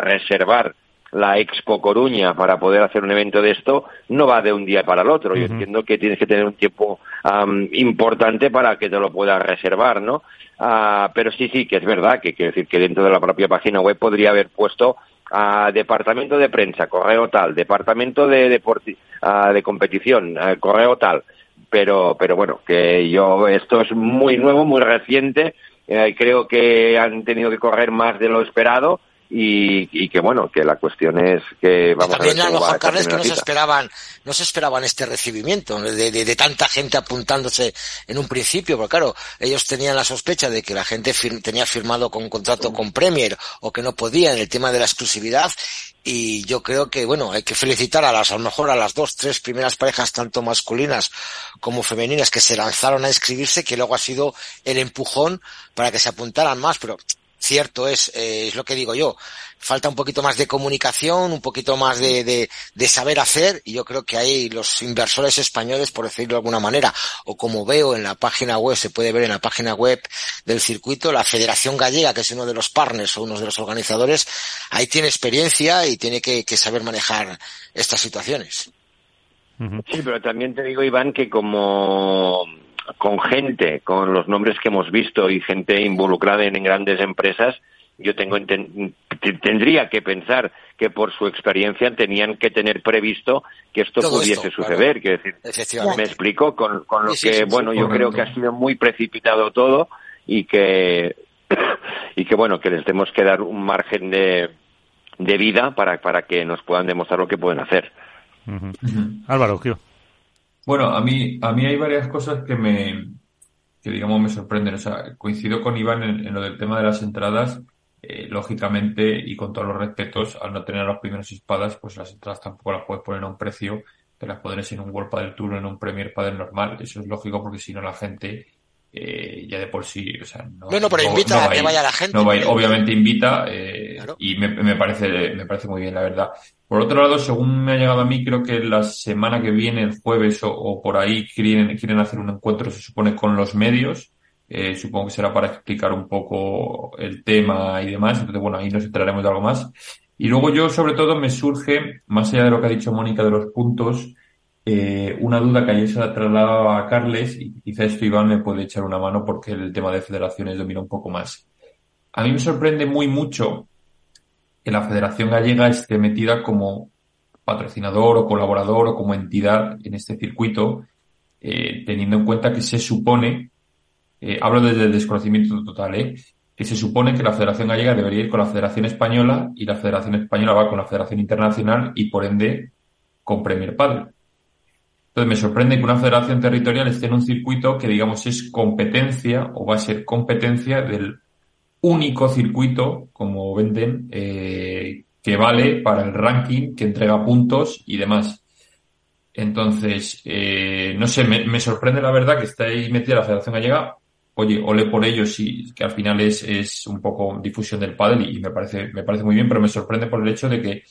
Speaker 6: reservar la Expo Coruña para poder hacer un evento de esto no va de un día para el otro. Yo entiendo que tienes que tener un tiempo am, importante para que te lo puedas reservar, ¿no? Ah, pero sí, sí, que es verdad que quiero decir que dentro de la propia página web podría haber puesto ah, departamento de prensa, correo tal, departamento de deporti ah, de competición, correo tal. Pero, pero bueno, que yo esto es muy nuevo, muy reciente. eh, creo que han tenido que correr más de lo esperado y, y que bueno, que la cuestión es que vamos a ver
Speaker 4: También a mejor,
Speaker 6: esta
Speaker 4: Carles, que no se esperaban, no se esperaban este recibimiento de, de- de tanta gente apuntándose en un principio, porque claro, ellos tenían la sospecha de que la gente fir- tenía firmado con un contrato con Premier o que no podía en el tema de la exclusividad y yo creo que, bueno, hay que felicitar a las, a lo mejor a las dos, tres primeras parejas, tanto masculinas como femeninas, que se lanzaron a inscribirse, que luego ha sido el empujón para que se apuntaran más, pero cierto es, eh, es lo que digo yo. Falta un poquito más de comunicación, un poquito más de, de, de, saber hacer, y yo creo que ahí los inversores españoles, por decirlo de alguna manera, o como veo en la página web, se puede ver en la página web del circuito, la Federación Gallega, que es uno de los partners o uno de los organizadores, ahí tiene experiencia y tiene que, que saber manejar estas situaciones.
Speaker 6: Sí, pero también te digo, Iván, que como con gente, con los nombres que hemos visto y gente involucrada en, grandes empresas, yo tengo tendría que pensar que por su experiencia tenían que tener previsto que esto pudiese suceder. Que decir, me explico con, con lo que, bueno, yo creo que ha sido muy precipitado todo y que, y que bueno, que les tenemos que dar un margen de, de vida para, para que nos puedan demostrar lo que pueden hacer.
Speaker 1: Álvaro, ¿qué?
Speaker 3: Bueno, a mí, a mí hay varias cosas que me, que digamos me sorprenden. O sea, coincido con Iván en, lo del tema de las entradas. Eh, lógicamente, y con todos los respetos, al no tener las primeras espadas, pues las entradas tampoco las puedes poner a un precio que las podrías en un World del Tour en un Premier Padel normal. Eso es lógico porque si no la gente eh, ya de por sí, o sea, no,
Speaker 4: bueno, pero invita a que vaya la gente.
Speaker 3: obviamente invita eh, y me, me, parece me parece muy bien, la verdad. Por otro lado, según me ha llegado a mí, creo que la semana que viene, el jueves o, por ahí, quieren, quieren hacer un encuentro, se supone, con los medios. Eh, supongo que será para explicar un poco el tema y demás. Entonces, bueno, ahí nos enteraremos de algo más. Y luego yo, sobre todo, me surge, más allá de lo que ha dicho Mónica de los puntos, eh, una duda que ayer se la trasladaba a Carles y quizá esto Iván me puede echar una mano porque el tema de federaciones domina un poco más. A mí me sorprende muy mucho que la Federación Gallega esté metida como patrocinador o colaborador o como entidad en este circuito, eh, teniendo en cuenta que se supone, eh, hablo desde el desconocimiento total, eh, que se supone que la Federación Gallega debería ir con la Federación Española y la Federación Española va con la Federación Internacional y por ende con Premier Padel. Entonces me sorprende que una federación territorial esté en un circuito que digamos es competencia o va a ser competencia del único circuito, como venden, eh, que vale para el ranking, que entrega puntos y demás. Entonces, eh, no sé, me, sorprende la verdad que está ahí metida la Federación Gallega. Oye, ole por ellos y que al final es, es un poco difusión del pádel y me parece, me parece muy bien, pero me sorprende por el hecho de que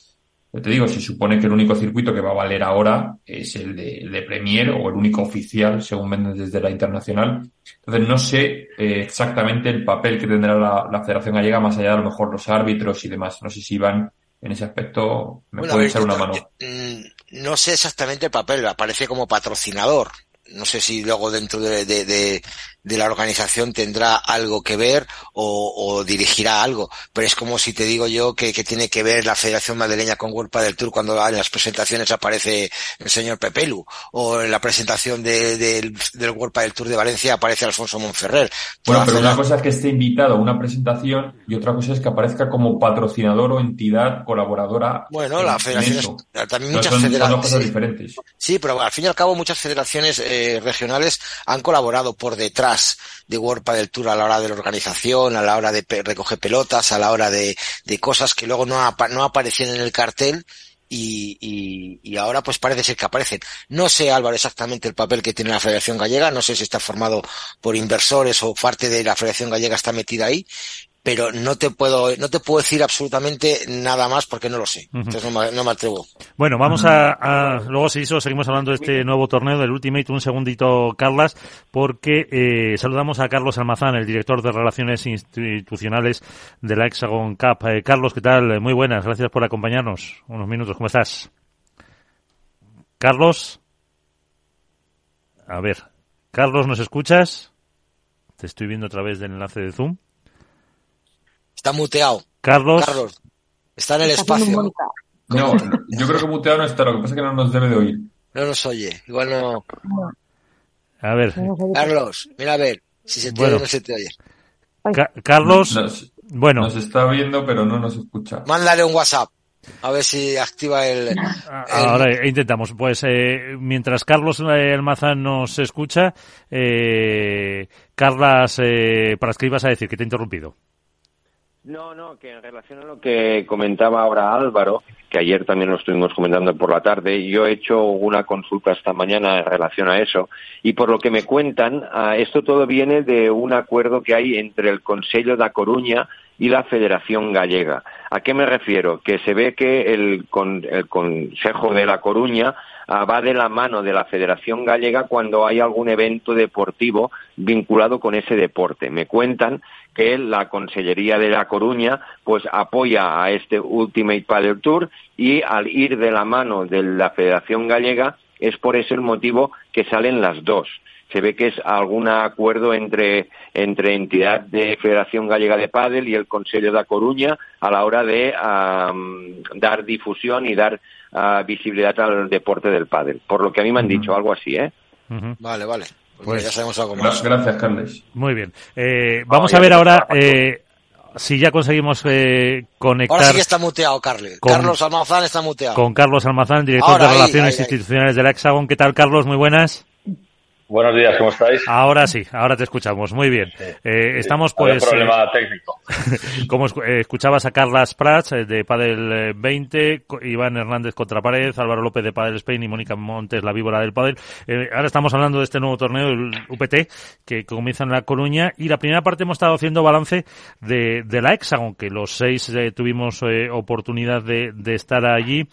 Speaker 3: te digo, se supone que el único circuito que va a valer ahora es el de, Premier o el único oficial, según venden desde la internacional. Entonces, no sé eh, exactamente el papel que tendrá la, Federación Gallega, más allá de a lo mejor los árbitros y demás. No sé si van en ese aspecto me puede echar una mano.
Speaker 4: Mm, no sé exactamente el papel, aparece como patrocinador. No sé si luego dentro de, de, de la organización tendrá algo que ver o, o, dirigirá algo. Pero es como si te digo yo que, que tiene que ver la Federación Madrileña con World del Tour cuando en las presentaciones aparece el señor Pepelu o en la presentación de, del World del Tour de Valencia aparece Alfonso Monferrer.
Speaker 3: Bueno, pero una cosa es que esté invitado a una presentación y otra cosa es que aparezca como patrocinador o entidad colaboradora.
Speaker 4: Bueno, la federación también muchas federaciones. diferentes. Sí, pero al fin y al cabo muchas federaciones eh, regionales han colaborado por detrás de World del Tour a la hora de la organización, a la hora de recoger pelotas, a la hora de, cosas que luego no, no aparecían en el cartel y, y, ahora pues parece ser que aparecen. No sé, Álvaro, exactamente el papel que tiene la Federación Gallega, no sé si está formado por inversores o parte de la Federación Gallega está metida ahí, pero no te puedo no te puedo decir absolutamente nada más porque no lo sé. Entonces no me, atrevo.
Speaker 1: Bueno, vamos a, luego si eso seguimos hablando de este nuevo torneo del Ultimate. Un segundito, Carlas, porque eh, saludamos a Carlos Almazán, el director de Relaciones Institucionales de la Hexagon Cup. Eh, Carlos, ¿qué tal? Muy buenas, gracias por acompañarnos. Unos minutos, ¿cómo estás? Carlos. A ver, Carlos, ¿nos escuchas? Te estoy viendo a través del enlace de Zoom.
Speaker 4: Está muteado.
Speaker 1: Carlos.
Speaker 4: Carlos. Está en el espacio.
Speaker 3: No, yo creo que muteado no está, lo que pasa es que no nos debe de oír.
Speaker 4: No nos oye, igual no.
Speaker 1: A ver.
Speaker 4: Carlos, mira a ver, si se te oye o no se te oye.
Speaker 1: Carlos, bueno.
Speaker 3: Nos está viendo, pero no nos escucha.
Speaker 4: Mándale un WhatsApp. A ver si activa el...
Speaker 1: Ahora intentamos. Pues eh, mientras Carlos eh, Almazán nos escucha, eh, Carlas, ¿para qué ibas a decir? Que te he interrumpido.
Speaker 6: No, no, que en relación a lo que comentaba ahora Álvaro, que ayer también lo estuvimos comentando por la tarde, yo he hecho una consulta esta mañana en relación a eso, y por lo que me cuentan, ah, esto todo viene de un acuerdo que hay entre el Consejo de Coruña y la Federación Gallega. ¿A qué me refiero? Que se ve que el, el Consejo de La Coruña va de la mano de la Federación Gallega cuando hay algún evento deportivo vinculado con ese deporte. Me cuentan que la Consellería de La Coruña pues apoya a este Ultimate Padel Tour y al ir de la mano de la Federación Gallega es por ese motivo que salen las dos se ve que es algún acuerdo entre, entre entidad de Federación Gallega de Padel y el Consejo de La Coruña a la hora de dar difusión y dar ah, visibilidad al deporte del pádel. Por lo que a mí me han dicho algo así, ¿eh?
Speaker 4: Vale, vale. Pues, pues, ya sabemos algo más.
Speaker 3: Gracias, Carles.
Speaker 1: Muy bien. Eh, vamos a ver ahora eh, si ya conseguimos eh, conectar.
Speaker 4: Ahora sí que está muteado, Carles. Carlos Almazán está muteado.
Speaker 1: Con Carlos Almazán, director de Relaciones Institucionales del Hexagon. ¿Qué tal, Carlos? Muy buenas.
Speaker 7: Buenos días, ¿cómo estáis?
Speaker 1: Ahora sí, ahora te escuchamos. Muy bien. Eh, estamos pues...
Speaker 7: problema eh, técnico.
Speaker 1: como eh, escuchabas a Carlas Prats de Padel 20, Iván Hernández contra Pared, Álvaro López de Padel Spain y Mónica Montes, la víbora del Padel. ahora estamos hablando de este nuevo torneo, el UPT, que comienza en La Coruña. Y la primera parte hemos estado haciendo balance de, de la Hexagon, que los seis tuvimos oportunidad de, de, estar allí.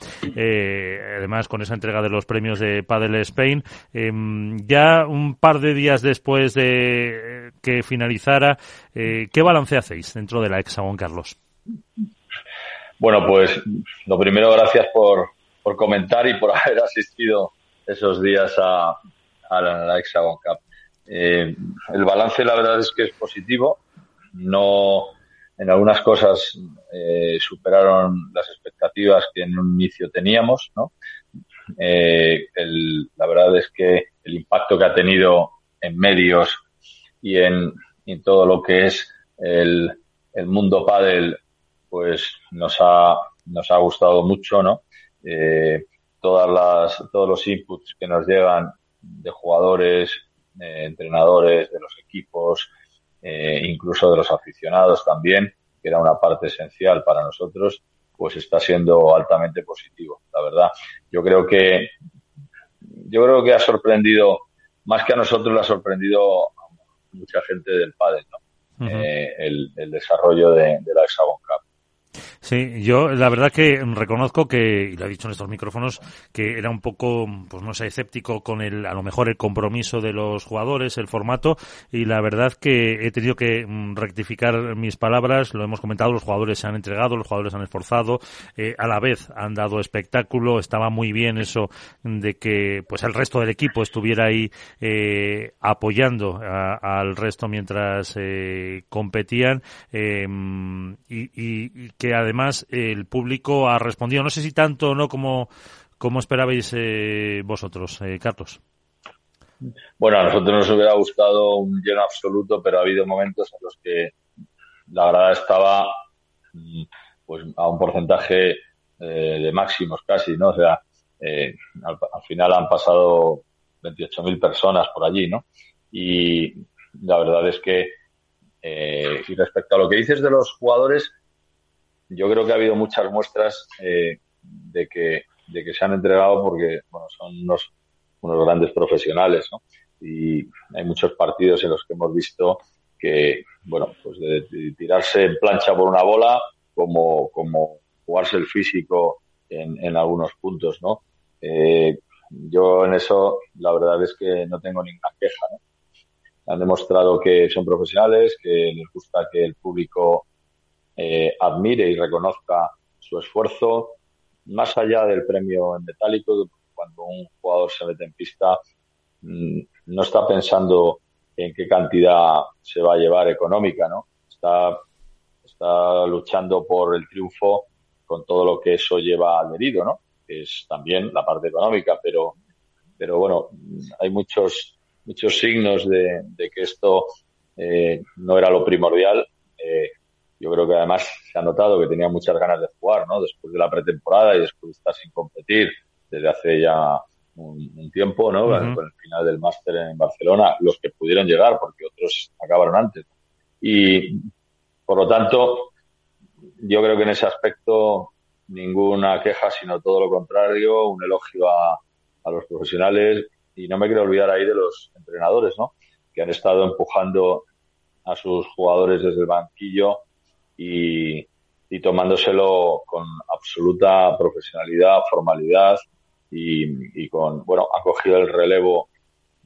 Speaker 1: además, con esa entrega de los premios de Padel Spain. Em, un par de días después de que finalizara, eh, ¿qué balance hacéis dentro de la Hexagon, Carlos?
Speaker 7: Bueno, pues lo primero, gracias por, por comentar y por haber asistido esos días a, la, Hexagon Cup. Eh, el balance, la verdad, es que es positivo. No, en algunas cosas eh, superaron las expectativas que en un inicio teníamos, ¿no? Eh, la verdad es que el impacto que ha tenido en medios y en, todo lo que es el, mundo pádel, pues nos ha, nos ha gustado mucho, ¿no? Eh, todas las, todos los inputs que nos llegan de jugadores, entrenadores, de los equipos, eh, incluso de los aficionados también, que era una parte esencial para nosotros, pues está siendo altamente positivo, la verdad. Yo creo que yo creo que ha sorprendido más que a nosotros le ha sorprendido a mucha gente del padre, ¿no? Eh, el, desarrollo de, de la Hexagon Cup.
Speaker 1: Sí, yo la verdad que reconozco que, y lo he dicho en estos micrófonos, que era un poco, pues no sé, escéptico con el, a lo mejor el compromiso de los jugadores, el formato, y la verdad que he tenido que mm, rectificar mis palabras, lo hemos comentado, los jugadores se han entregado, los jugadores han esforzado, eh, a la vez han dado espectáculo, estaba muy bien eso de que pues el resto del equipo estuviera ahí eh, apoyando al resto mientras eh, competían y, y, y que además el público ha respondido. No sé si tanto o no como, como esperabais eh, vosotros, eh, Carlos.
Speaker 7: Bueno, a nosotros nos hubiera gustado un lleno absoluto, pero ha habido momentos en los que la verdad estaba mm, pues a un porcentaje eh, de máximos casi, ¿no? O sea, al, al, final han pasado 28.000 personas por allí, ¿no? Y la verdad es que, y respecto a lo que dices de los jugadores, yo creo que ha habido muchas muestras eh, de, que, de que se han entregado porque bueno, son unos, unos grandes profesionales, ¿no? Y hay muchos partidos en los que hemos visto que, bueno, pues de, tirarse en plancha por una bola como, como jugarse el físico en, en algunos puntos, ¿no? Eh, yo en eso la verdad es que no tengo ninguna queja, ¿no? Han demostrado que son profesionales, que les gusta que el público eh, admire y reconozca su esfuerzo, más allá del premio en metálico, cuando un jugador se mete en pista, mm, no está pensando en qué cantidad se va a llevar económica, ¿no? Está, está luchando por el triunfo con todo lo que eso lleva adherido, ¿no? Es también la parte económica, pero, pero bueno, hay muchos, muchos signos de, que esto eh, no era lo primordial. Eh, yo creo que además se ha notado que tenía muchas ganas de jugar, ¿no? Después de la pretemporada y después de estar sin competir desde hace ya un, tiempo, ¿no? Con el final del máster en Barcelona, los que pudieron llegar, porque otros acabaron antes. Y por lo tanto, yo creo que en ese aspecto ninguna queja, sino todo lo contrario, un elogio a, a los profesionales y no me quiero olvidar ahí de los entrenadores, ¿no? Que han estado empujando a sus jugadores desde el banquillo y, y tomándoselo con absoluta profesionalidad, formalidad y, y con, bueno, ha cogido el relevo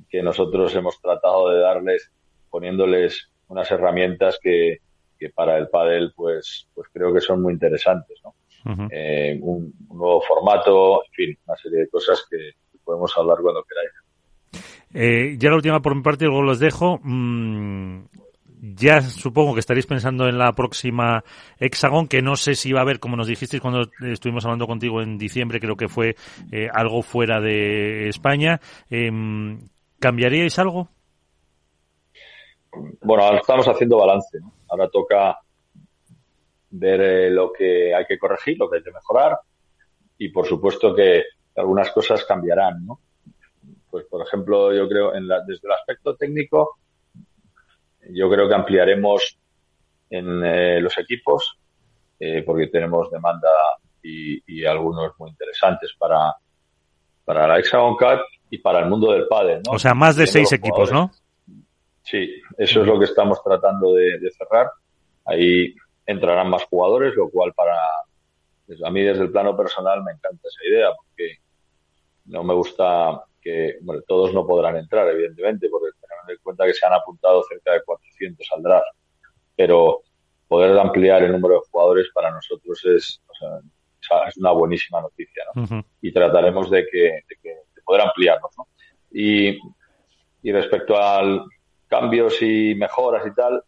Speaker 7: que nosotros hemos tratado de darles poniéndoles unas herramientas que, que para el pádel pues, pues creo que son muy interesantes, ¿no? eh, un, un, nuevo formato, en fin, una serie de cosas que podemos hablar cuando queráis.
Speaker 1: Eh, ya la última por mi parte, luego los dejo. Mm, ya supongo que estaréis pensando en la próxima Hexagon, que no sé si va a haber, como nos dijisteis cuando estuvimos hablando contigo en diciembre, creo que fue eh, algo fuera de España. Eh, ¿Cambiaríais algo?
Speaker 7: Bueno, ahora estamos haciendo balance. ¿no? Ahora toca ver eh, lo que hay que corregir, lo que hay que mejorar y, por supuesto, que algunas cosas cambiarán. ¿no? Pues, por ejemplo, yo creo, en la, desde el aspecto técnico, yo creo que ampliaremos en eh, los equipos, eh, porque tenemos demanda y, y, algunos muy interesantes para, para la Hexagon Cup y para el mundo del pádel, ¿no?
Speaker 1: O sea, más de seis equipos, ¿no?
Speaker 7: Sí, eso es lo que estamos tratando de, de, cerrar. Ahí entrarán más jugadores, lo cual para a mí desde el plano personal me encanta esa idea, porque no me gusta que bueno, todos no podrán entrar, evidentemente, porque tengan en cuenta que se han apuntado cerca de 400 al draft, pero poder ampliar el número de jugadores para nosotros es, o sea, es una buenísima noticia, ¿no? Uh -huh. Y trataremos de que, de que de poder ampliarnos, ¿no? Y, y respecto al cambios y mejoras y tal,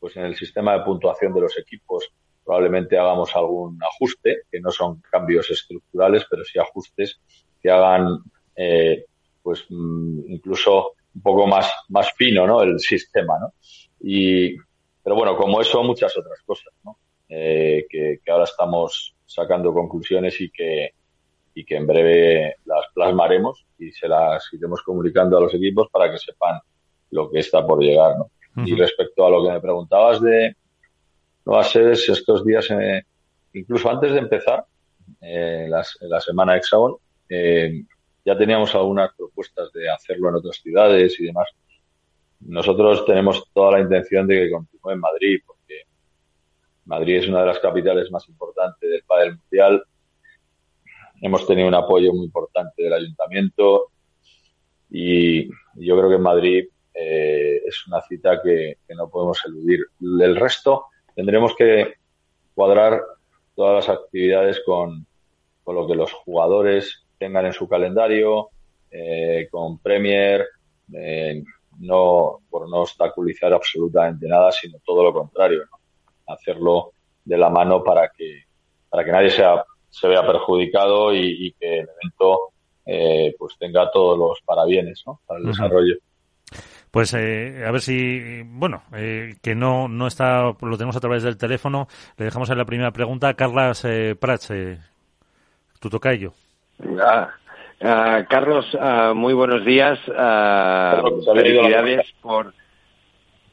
Speaker 7: pues en el sistema de puntuación de los equipos probablemente hagamos algún ajuste, que no son cambios estructurales, pero sí ajustes que hagan eh, pues incluso un poco más, más fino, ¿no? El sistema, ¿no? Y, pero bueno, como eso, muchas otras cosas, ¿no? Eh, que, que, ahora estamos sacando conclusiones y que, y que en breve las plasmaremos y se las iremos comunicando a los equipos para que sepan lo que está por llegar, ¿no? Uh -huh. Y respecto a lo que me preguntabas de nuevas sedes, estos días, eh, incluso antes de empezar eh, las, la semana Hexagon, eh, ya teníamos algunas propuestas de hacerlo en otras ciudades y demás. Nosotros tenemos toda la intención de que continúe en Madrid, porque Madrid es una de las capitales más importantes del pádel mundial. Hemos tenido un apoyo muy importante del ayuntamiento y yo creo que en Madrid eh, es una cita que, que no podemos eludir. El resto tendremos que cuadrar todas las actividades con, con lo que los jugadores tengan en su calendario, eh, con Premier, eh, no por no obstaculizar absolutamente nada, sino todo lo contrario, ¿no? hacerlo de la mano para que para que nadie sea, se vea perjudicado y, y que el evento eh, pues tenga todos los parabienes ¿no? para el uh -huh. desarrollo.
Speaker 1: Pues eh, a ver si, bueno, eh, que no, no está, lo tenemos a través del teléfono. Le dejamos en la primera pregunta a Carlas eh, Prats, eh, tu tocayo.
Speaker 6: Ah, uh, Carlos, uh, muy buenos días. Uh, felicidades por.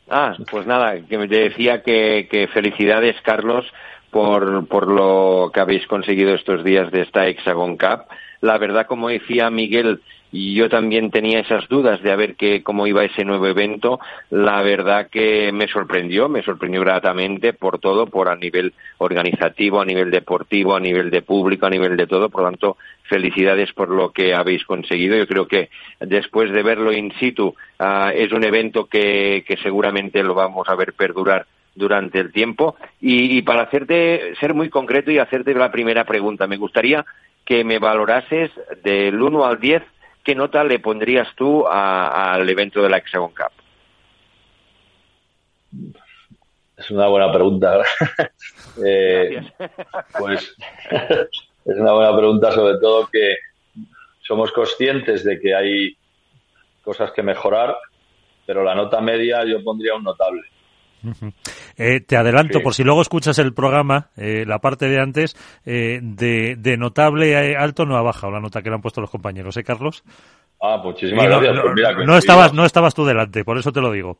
Speaker 6: Ah, pues nada, que me decía que, que felicidades, Carlos, por, por lo que habéis conseguido estos días de esta Hexagon Cup. La verdad, como decía Miguel, y yo también tenía esas dudas de a ver qué, cómo iba ese nuevo evento. La verdad que me sorprendió, me sorprendió gratamente por todo, por a nivel organizativo, a nivel deportivo, a nivel de público, a nivel de todo. Por lo tanto, felicidades por lo que habéis conseguido. Yo creo que después de verlo in situ, uh, es un evento que, que seguramente lo vamos a ver perdurar durante el tiempo. Y, y, para hacerte, ser muy concreto y hacerte la primera pregunta, me gustaría que me valorases del 1 al 10 ¿qué nota le pondrías tú al evento de la Hexagon Cup?
Speaker 7: Es una buena pregunta. eh, pues es una buena pregunta, sobre todo que somos conscientes de que hay cosas que mejorar, pero la nota media yo pondría un notable.
Speaker 1: Eh, te adelanto, sí. por si luego escuchas el programa, eh, la parte de antes, eh, de, de, notable alto no ha bajado la nota que le han puesto los compañeros, ¿eh, Carlos?
Speaker 7: Ah, muchísimas no, gracias.
Speaker 1: No, pues mira, no estabas, no estabas tú delante, por eso te lo digo.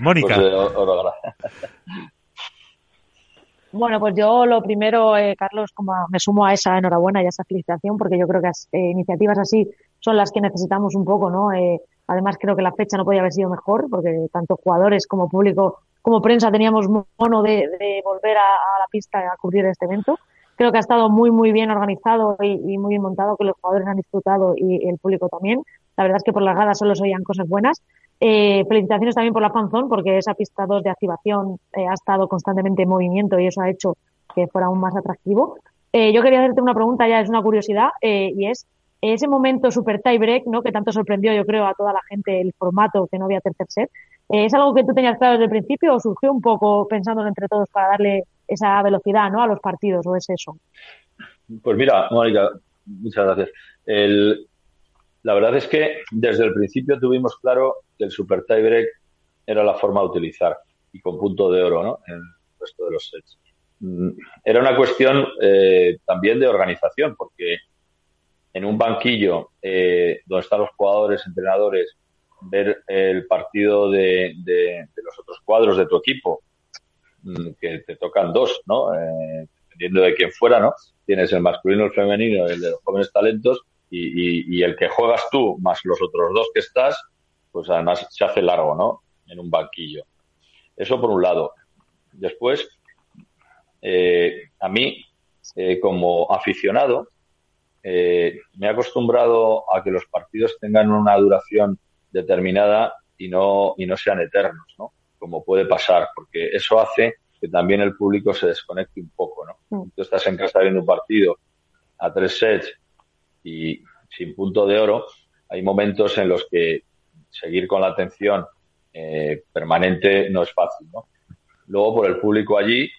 Speaker 1: Mónica.
Speaker 7: Pues,
Speaker 5: Bueno, pues yo lo primero, eh, Carlos, como me sumo a esa enhorabuena y a esa felicitación, porque yo creo que eh, iniciativas así son las que necesitamos un poco, ¿no? Además, creo que la fecha no podía haber sido mejor, porque tanto jugadores como público, como prensa, teníamos mono de, volver a, la pista a cubrir este evento. Creo que ha estado muy, muy bien organizado y, muy bien montado, que los jugadores han disfrutado y el público también. La verdad es que por las gradas solo se oían cosas buenas. Eh, felicitaciones también por la fanzón, porque esa pista 2 de activación eh, ha estado constantemente en movimiento y eso ha hecho que fuera aún más atractivo. Eh, yo quería hacerte una pregunta, ya es una curiosidad, y es ese momento super tie break, ¿no? Que tanto sorprendió, yo creo, a toda la gente el formato que no había tercer set. Eh, ¿Es algo que tú tenías claro desde el principio o surgió un poco pensándolo entre todos para darle esa velocidad, ¿no? A los partidos o es eso?
Speaker 7: Pues mira, Mónica, muchas gracias. La verdad es que desde el principio tuvimos claro que el super tiebreak era la forma de utilizar y con punto de oro ¿no? en el resto de los sets. Era una cuestión eh, también de organización, porque en un banquillo eh, donde están los jugadores, entrenadores, ver el partido de, de, de, los otros cuadros de tu equipo, que te tocan dos, ¿no? Eh, dependiendo de quién fuera, ¿no? Tienes el masculino, el femenino, el de los jóvenes talentos, y, y, y, el que juegas tú más los otros dos que estás, pues además se hace largo, ¿no? En un banquillo. Eso por un lado. Después, eh, a mí, eh, como aficionado, eh, me he acostumbrado a que los partidos tengan una duración determinada y no, y no sean eternos, ¿no? Como puede pasar, porque eso hace que también el público se desconecte un poco, ¿no? Mm. Tú estás en casa viendo un partido a tres sets y sin punto de oro, hay momentos en los que seguir con la atención eh, permanente no es fácil, ¿no? Luego por el público allí,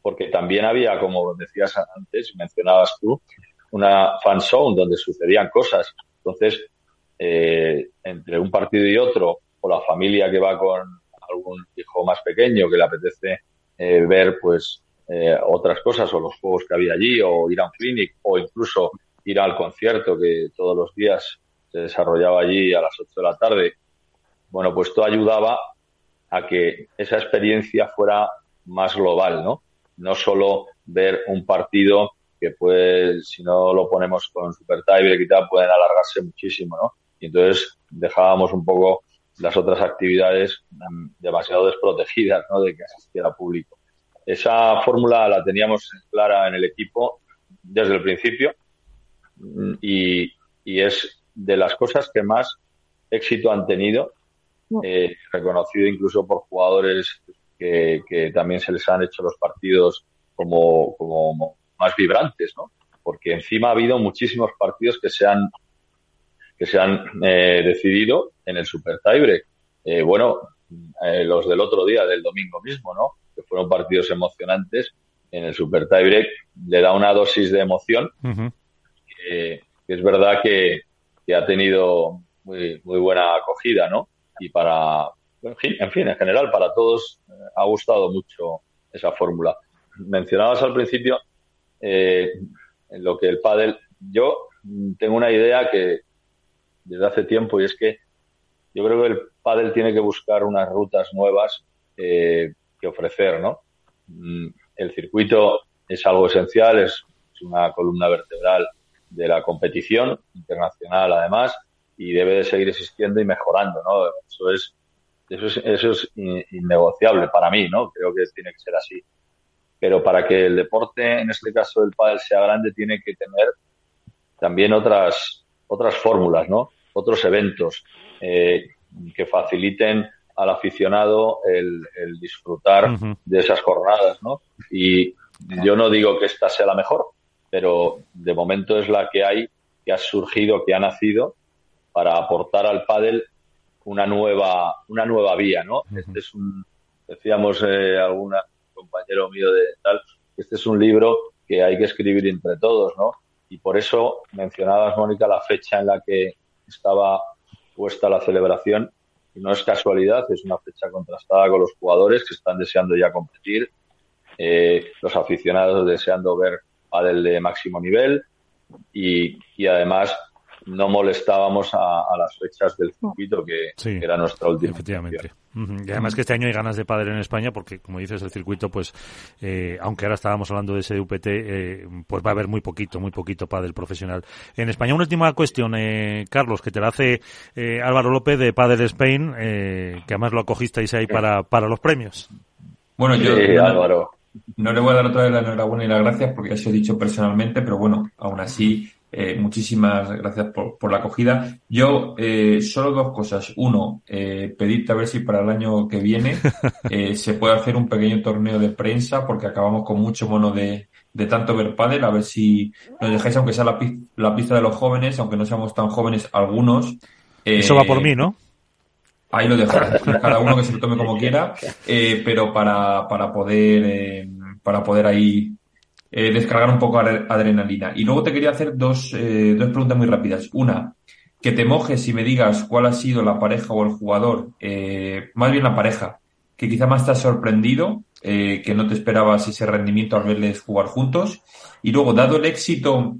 Speaker 7: porque también había, como decías antes, mencionabas tú, una fan zone donde sucedían cosas. Entonces, eh, entre un partido y otro, o la familia que va con algún hijo más pequeño que le apetece eh, ver pues eh, otras cosas o los juegos que había allí o ir a un clinic o incluso ir al concierto que todos los días se desarrollaba allí a las 8 de la tarde. Bueno, pues todo ayudaba a que esa experiencia fuera más global, ¿no? No solo ver un partido que pues si no lo ponemos con super tiebreak y tal pueden alargarse muchísimo, ¿no? Y entonces dejábamos un poco las otras actividades demasiado desprotegidas, ¿no? De que asistiera público. Esa fórmula la teníamos clara en el equipo desde el principio y, y es de las cosas que más éxito han tenido, eh, reconocido incluso por jugadores que, que, también se les han hecho los partidos como, como más vibrantes, ¿no? Porque encima ha habido muchísimos partidos que se han que se han eh, decidido en el Super Tiebreak. Eh, bueno, eh, los del otro día, del domingo mismo, ¿no? Que fueron partidos emocionantes. En el Super Tiebreak le da una dosis de emoción. Uh -huh. que, que, es verdad que, que, ha tenido muy, muy buena acogida, ¿no? Y para, en fin, en, fin, en general, para todos eh, ha gustado mucho esa fórmula. Mencionabas al principio eh, en lo que el pádel, yo tengo una idea que, desde hace tiempo y es que yo creo que el pádel tiene que buscar unas rutas nuevas eh, que ofrecer, ¿no? Mm, el circuito es algo esencial, es, es, una columna vertebral de la competición internacional además y debe de seguir existiendo y mejorando, ¿no? Eso es eso es, eso es innegociable para mí, ¿no? Creo que tiene que ser así. Pero para que el deporte, en este caso el pádel, sea grande, tiene que tener también otras otras fórmulas, ¿no? Otros eventos eh, que faciliten al aficionado el, el disfrutar uh -huh. de esas jornadas, ¿no? Y yo no digo que esta sea la mejor, pero de momento es la que hay, que ha surgido, que ha nacido para aportar al pádel una nueva, una nueva vía, ¿no? Uh -huh. Este es un, decíamos eh, alguna compañero mío de tal, este es un libro que hay que escribir entre todos, ¿no? y por eso mencionabas, Mónica, la fecha en la que estaba puesta la celebración. Y no es casualidad, es una fecha contrastada con los jugadores que están deseando ya competir, eh, los aficionados deseando ver pádel de máximo nivel y, y, además no molestábamos a, las fechas del circuito que, era nuestra última.
Speaker 1: Efectivamente. Y además que este año hay ganas de padre en España porque, como dices, el circuito, pues, eh, aunque ahora estábamos hablando de ese UPT, eh, pues va a haber muy poquito, muy poquito padre profesional. En España, una última cuestión, eh, Carlos, que te la hace eh, Álvaro López de Padre Spain, que además lo acogisteis ahí para, para los premios.
Speaker 3: Bueno, yo Álvaro. no le voy a dar otra vez la enhorabuena y las gracias porque ya se he dicho personalmente, pero bueno, aún así eh, muchísimas gracias por, la acogida. Yo, eh, solo dos cosas. Uno, eh, pedirte a ver si para el año que viene eh, se puede hacer un pequeño torneo de prensa, porque acabamos con mucho mono de, de tanto ver pádel, a ver si nos dejáis, aunque sea la, la pista de los jóvenes, aunque no seamos tan jóvenes algunos.
Speaker 1: Eso va por mí, ¿no?
Speaker 3: Ahí lo dejo, cada uno que se lo tome como quiera, pero para, para poder, para poder ahí eh, descargar un poco adrenalina. Y luego te quería hacer dos, eh, dos preguntas muy rápidas. Una, que te mojes y me digas cuál ha sido la pareja o el jugador, eh, más bien la pareja, que quizá más te ha sorprendido, que no te esperabas ese rendimiento al verles jugar juntos. Y luego, dado el éxito,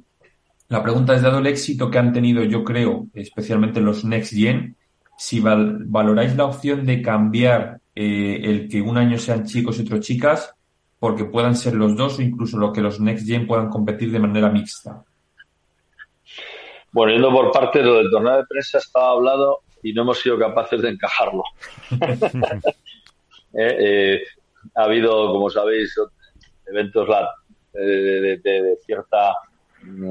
Speaker 3: la pregunta es, dado el éxito que han tenido, yo creo, especialmente los Next Gen, si valoráis la opción de cambiar el que un año sean chicos y otros chicas porque puedan ser los dos o incluso lo que los Next Gen puedan competir de manera mixta.
Speaker 7: Bueno, yendo por parte de lo del torneo de prensa estaba hablado y no hemos sido capaces de encajarlo. Eh, eh, ha habido, como sabéis, eventos de, de, cierta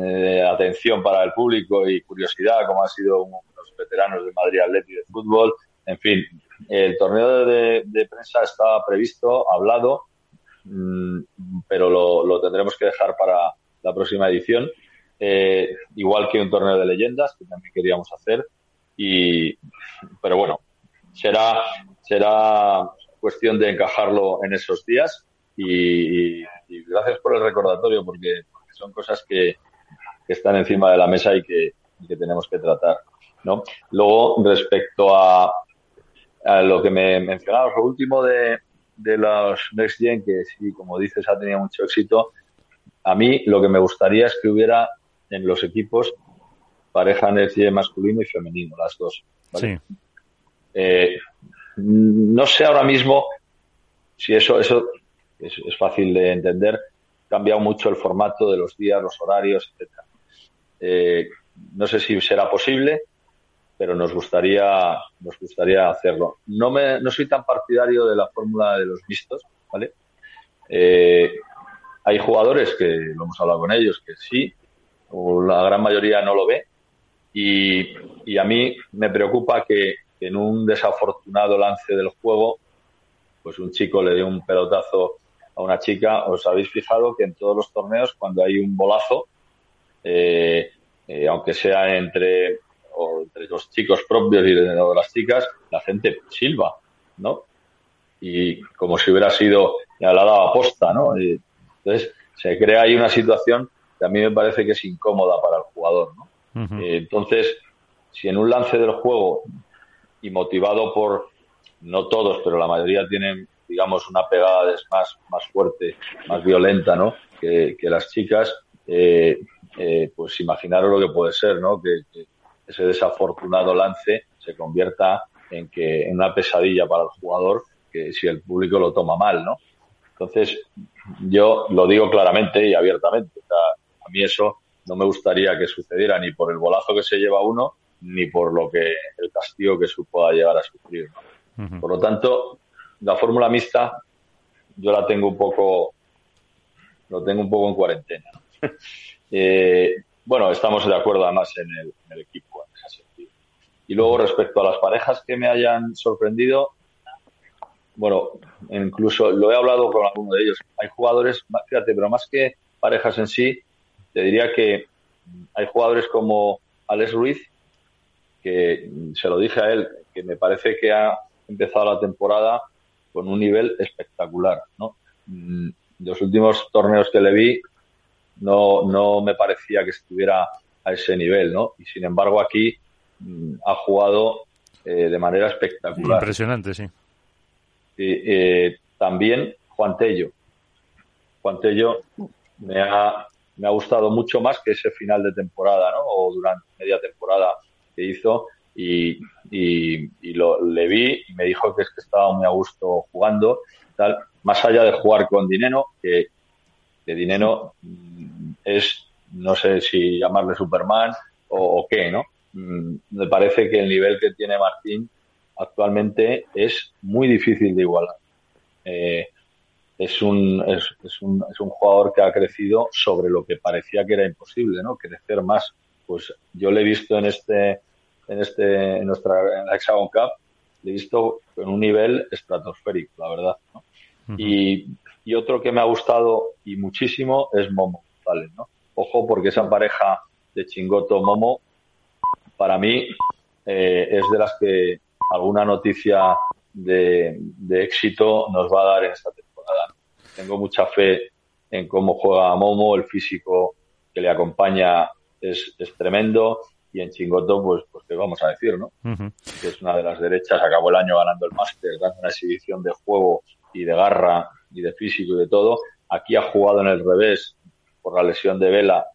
Speaker 7: eh, atención para el público y curiosidad, como han sido los veteranos de Madrid Atleti de fútbol. En fin, el torneo de, de prensa estaba previsto, hablado, pero lo, tendremos que dejar para la próxima edición. Eh, igual que un torneo de leyendas que también queríamos hacer. Y, pero bueno, será, será cuestión de encajarlo en esos días. Y, gracias por el recordatorio, porque, son cosas que, están encima de la mesa y que, tenemos que tratar. ¿no? Luego, respecto a, a lo que me mencionabas, lo último de, de los Next Gen, que sí, como dices, ha tenido mucho éxito, a mí lo que me gustaría es que hubiera en los equipos pareja Next Gen masculino y femenino, las dos. Eh, no sé ahora mismo si eso, eso es, fácil de entender. Ha cambiado mucho el formato de los días, los horarios, etcétera. Eh, no sé si será posible, pero nos gustaría, nos gustaría hacerlo. No, me, no soy tan partidario de la fórmula de los mixtos, ¿vale? Eh, hay jugadores que, lo hemos hablado con ellos, que sí, o la gran mayoría no lo ve, y, a mí me preocupa que, en un desafortunado lance del juego, pues un chico le dé un pelotazo a una chica. Os habéis fijado que en todos los torneos, cuando hay un bolazo, eh, eh, aunque sea entre o entre los chicos propios y de las chicas, la gente silba, ¿no? Y como si hubiera sido la dado aposta, ¿no? entonces, se crea ahí una situación que a mí me parece que es incómoda para el jugador, ¿no? Eh, entonces, si en un lance del juego y motivado por, no todos, pero la mayoría tienen, digamos, una pegada más, más fuerte, más violenta, ¿no? Que, las chicas, eh, eh, pues imaginaros lo que puede ser, ¿no? que, ese desafortunado lance se convierta en que en una pesadilla para el jugador que si el público lo toma mal, ¿no? Entonces, yo lo digo claramente y abiertamente. a mí eso no me gustaría que sucediera ni por el bolazo que se lleva uno, ni por lo que el castigo que se pueda llegar a sufrir. Por lo tanto, la fórmula mixta yo la tengo un poco, lo tengo un poco en cuarentena. eh, bueno, estamos de acuerdo además en el, equipo en ese sentido. Y luego respecto a las parejas que me hayan sorprendido, bueno, incluso lo he hablado con alguno de ellos. Hay jugadores, fíjate, pero más que parejas en sí, te diría que hay jugadores como Alex Ruiz, que se lo dije a él, que me parece que ha empezado la temporada con un nivel espectacular, ¿no? Mm, los últimos torneos que le vi no, no me parecía que estuviera a ese nivel, ¿no? Y sin embargo aquí ha jugado eh, de manera espectacular.
Speaker 1: Impresionante, sí.
Speaker 7: Y, eh, también Juan Tello. Juan Tello me ha, me ha gustado mucho más que ese final de temporada, ¿no? O durante media temporada que hizo y, y, lo, le vi y me dijo que es que estaba muy a gusto jugando, tal, más allá de jugar con Dineno, que, que Dineno mm, es, no sé si llamarle Superman o, qué, ¿no? Mm, me parece que el nivel que tiene Martín actualmente es muy difícil de igualar. Eh, es un, es, es, un, es un jugador que ha crecido sobre lo que parecía que era imposible, ¿no? Crecer más. Pues yo le he visto en este, en este, en nuestra, en la Hexagon Cup, le he visto en un nivel estratosférico, la verdad, ¿no? y, y, otro que me ha gustado y muchísimo es Momo, ¿vale? ¿no? Ojo, porque esa pareja de Chingoto Momo, para mí, eh, es de las que alguna noticia de, de éxito nos va a dar en esta temporada tengo mucha fe en cómo juega Momo, el físico que le acompaña es, es tremendo y en Chingoto, pues, pues qué vamos a decir, ¿no? Que es una de las derechas, acabó el año ganando el máster, dando una exhibición de juego y de garra y de físico y de todo. Aquí ha jugado en el revés por la lesión de Vela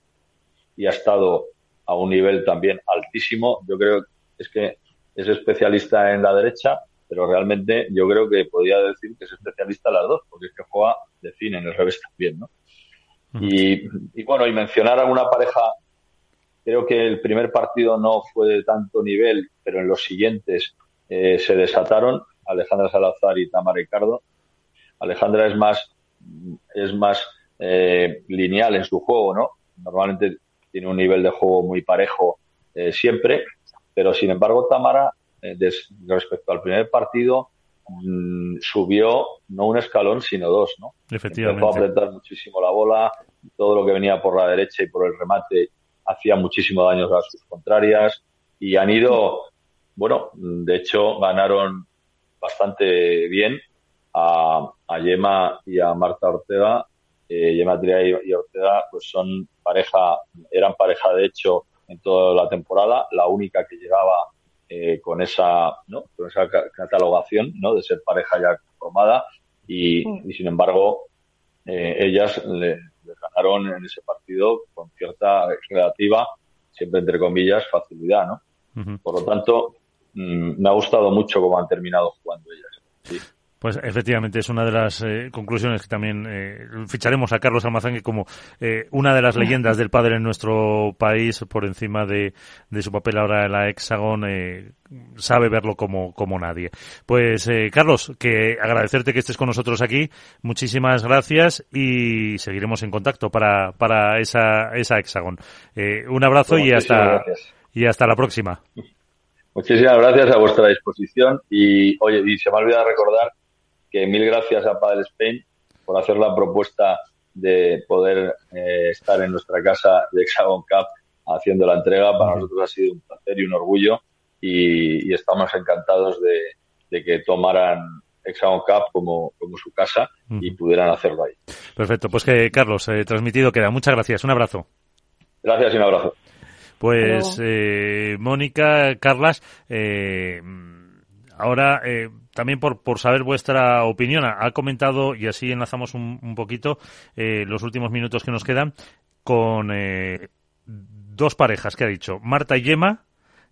Speaker 7: y ha estado a un nivel también altísimo. Yo creo es que es especialista en la derecha pero realmente yo creo que podría decir que es especialista en las dos, porque es que juega de cine en el revés también, ¿no? Y, bueno, y mencionar a una pareja, creo que el primer partido no fue de tanto nivel, pero en los siguientes eh, se desataron Alejandra Salazar y Tamara Ricardo. Alejandra es más, es más eh, lineal en su juego, ¿no? Normalmente tiene un nivel de juego muy parejo eh, siempre, pero sin embargo Tamara eh, respecto al primer partido, mm, subió no un escalón, sino dos, ¿no?
Speaker 1: Efectivamente.
Speaker 7: Empezó a apretar muchísimo la bola, todo lo que venía por la derecha y por el remate hacía muchísimo daño a sus contrarias y han ido, bueno, de hecho ganaron bastante bien a, a Yema y a Marta Ortega. Eh, Yema Tria y Ortega pues son pareja, eran pareja de hecho en toda la temporada, la única que llegaba eh, con esa ¿no? con esa catalogación ¿no? de ser pareja ya formada y, sin embargo eh, ellas le, ganaron en ese partido con cierta relativa, siempre entre comillas, facilidad. ¿no? Por lo tanto, mm, me ha gustado mucho cómo han terminado jugando ellas. Sí.
Speaker 1: Pues efectivamente es una de las eh, conclusiones que también eh, ficharemos a Carlos Almazán como eh, una de las leyendas del padre en nuestro país por encima de, de su papel ahora en la Hexagon sabe verlo como, como nadie. Pues Carlos, que agradecerte que estés con nosotros aquí, muchísimas gracias y seguiremos en contacto para, para esa, esa Hexagon. un abrazo y hasta, y hasta la próxima.
Speaker 7: Muchísimas gracias a vuestra disposición y oye, y se me ha olvidado recordar que mil gracias a Padel Spain por hacer la propuesta de poder eh, estar en nuestra casa de Hexagon Cup haciendo la entrega. Para nosotros ha sido un placer y un orgullo y, estamos encantados de, que tomaran Hexagon Cup como, como su casa y pudieran hacerlo ahí.
Speaker 1: Perfecto, pues que Carlos, eh, transmitido queda. Muchas gracias, un abrazo.
Speaker 7: Gracias y un abrazo.
Speaker 1: Pues eh, Mónica, Carlas, ahora también por, por saber vuestra opinión. Ha comentado, y así enlazamos un, poquito eh, los últimos minutos que nos quedan, con eh, dos parejas que ha dicho, Marta y Yema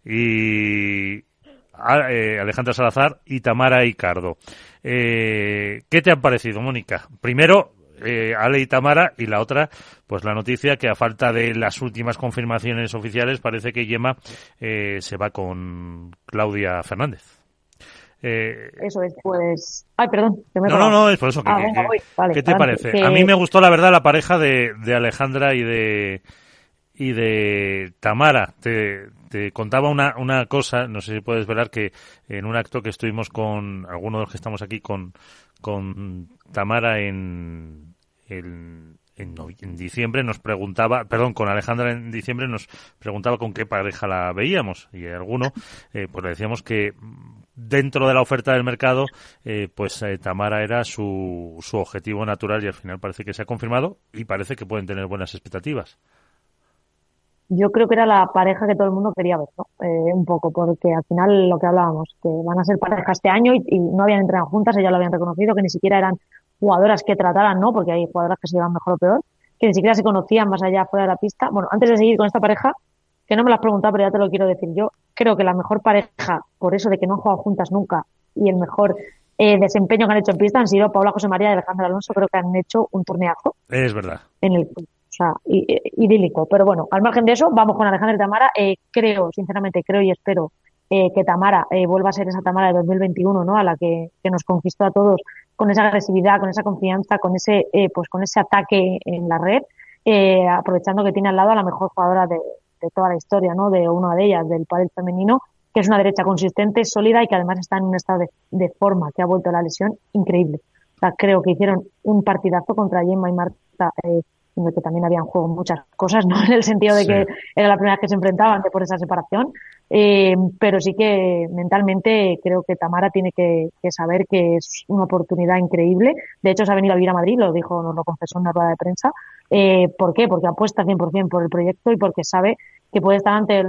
Speaker 1: y eh, Alejandra Salazar y Tamara Icardo. ¿Qué te han parecido, Mónica? Primero, Ale y Tamara, y la otra, pues la noticia que a falta de las últimas confirmaciones oficiales parece que Yema se va con Claudia Fernández.
Speaker 5: Eh, eso es, pues. Ay, perdón.
Speaker 1: no, no, no, es por eso. Que, ah, ¿Qué te parece? A mí me gustó, la verdad, la pareja de, de Alejandra y de y de Tamara. Te, te contaba una, una cosa, no sé si puedes ver que en un acto que estuvimos con algunos de los que estamos aquí con, con Tamara en, en, en, diciembre nos preguntaba, perdón, con Alejandra en diciembre nos preguntaba con qué pareja la veíamos y alguno, eh, pues le decíamos que dentro de la oferta del mercado, eh, pues eh, Tamara era su, su objetivo natural y al final parece que se ha confirmado y parece que pueden tener buenas expectativas.
Speaker 5: Yo creo que era la pareja que todo el mundo quería ver, ¿no? Eh, un poco, porque al final lo que hablábamos, que van a ser pareja este año y, no habían entrenado juntas, ellas lo habían reconocido, que ni siquiera eran jugadoras que trataran, ¿no? Porque hay jugadoras que se llevan mejor o peor. que ni siquiera se conocían más allá fuera de la pista. Bueno, antes de seguir con esta pareja, que no me lo has preguntado, pero ya te lo quiero decir yo, creo que la mejor pareja, por eso de que no han jugado juntas nunca, y el mejor eh, desempeño que han hecho en pista han sido Paula José María y Alejandra Alonso, creo que han hecho un torneazo.
Speaker 1: Es verdad.
Speaker 5: En el, o sea, idílico. Pero bueno, al margen de eso, vamos con Alejandra y Tamara. Eh, creo, sinceramente, creo y espero eh, que Tamara eh, vuelva a ser esa Tamara de 2021, ¿no? A la que, que, nos conquistó a todos con esa agresividad, con esa confianza, con ese, eh, pues con ese ataque en la red, eh, aprovechando que tiene al lado a la mejor jugadora de, de toda la historia, ¿no? De una de ellas, del pádel femenino, que es una derecha consistente, sólida y que además está en un estado de, de forma que ha vuelto a la lesión increíble. O sea, creo que hicieron un partidazo contra Gemma y Marta, eh, en el que también habían juego muchas cosas, ¿no? En el sentido de que era la primera vez que se enfrentaban por esa separación. Eh, pero sí que mentalmente creo que Tamara tiene que, que, saber que es una oportunidad increíble. De hecho, se ha venido a vivir a Madrid, lo dijo, nos lo confesó en una rueda de prensa. Eh, ¿Por qué? Porque apuesta 100% por el proyecto y porque sabe que puede estar ante el,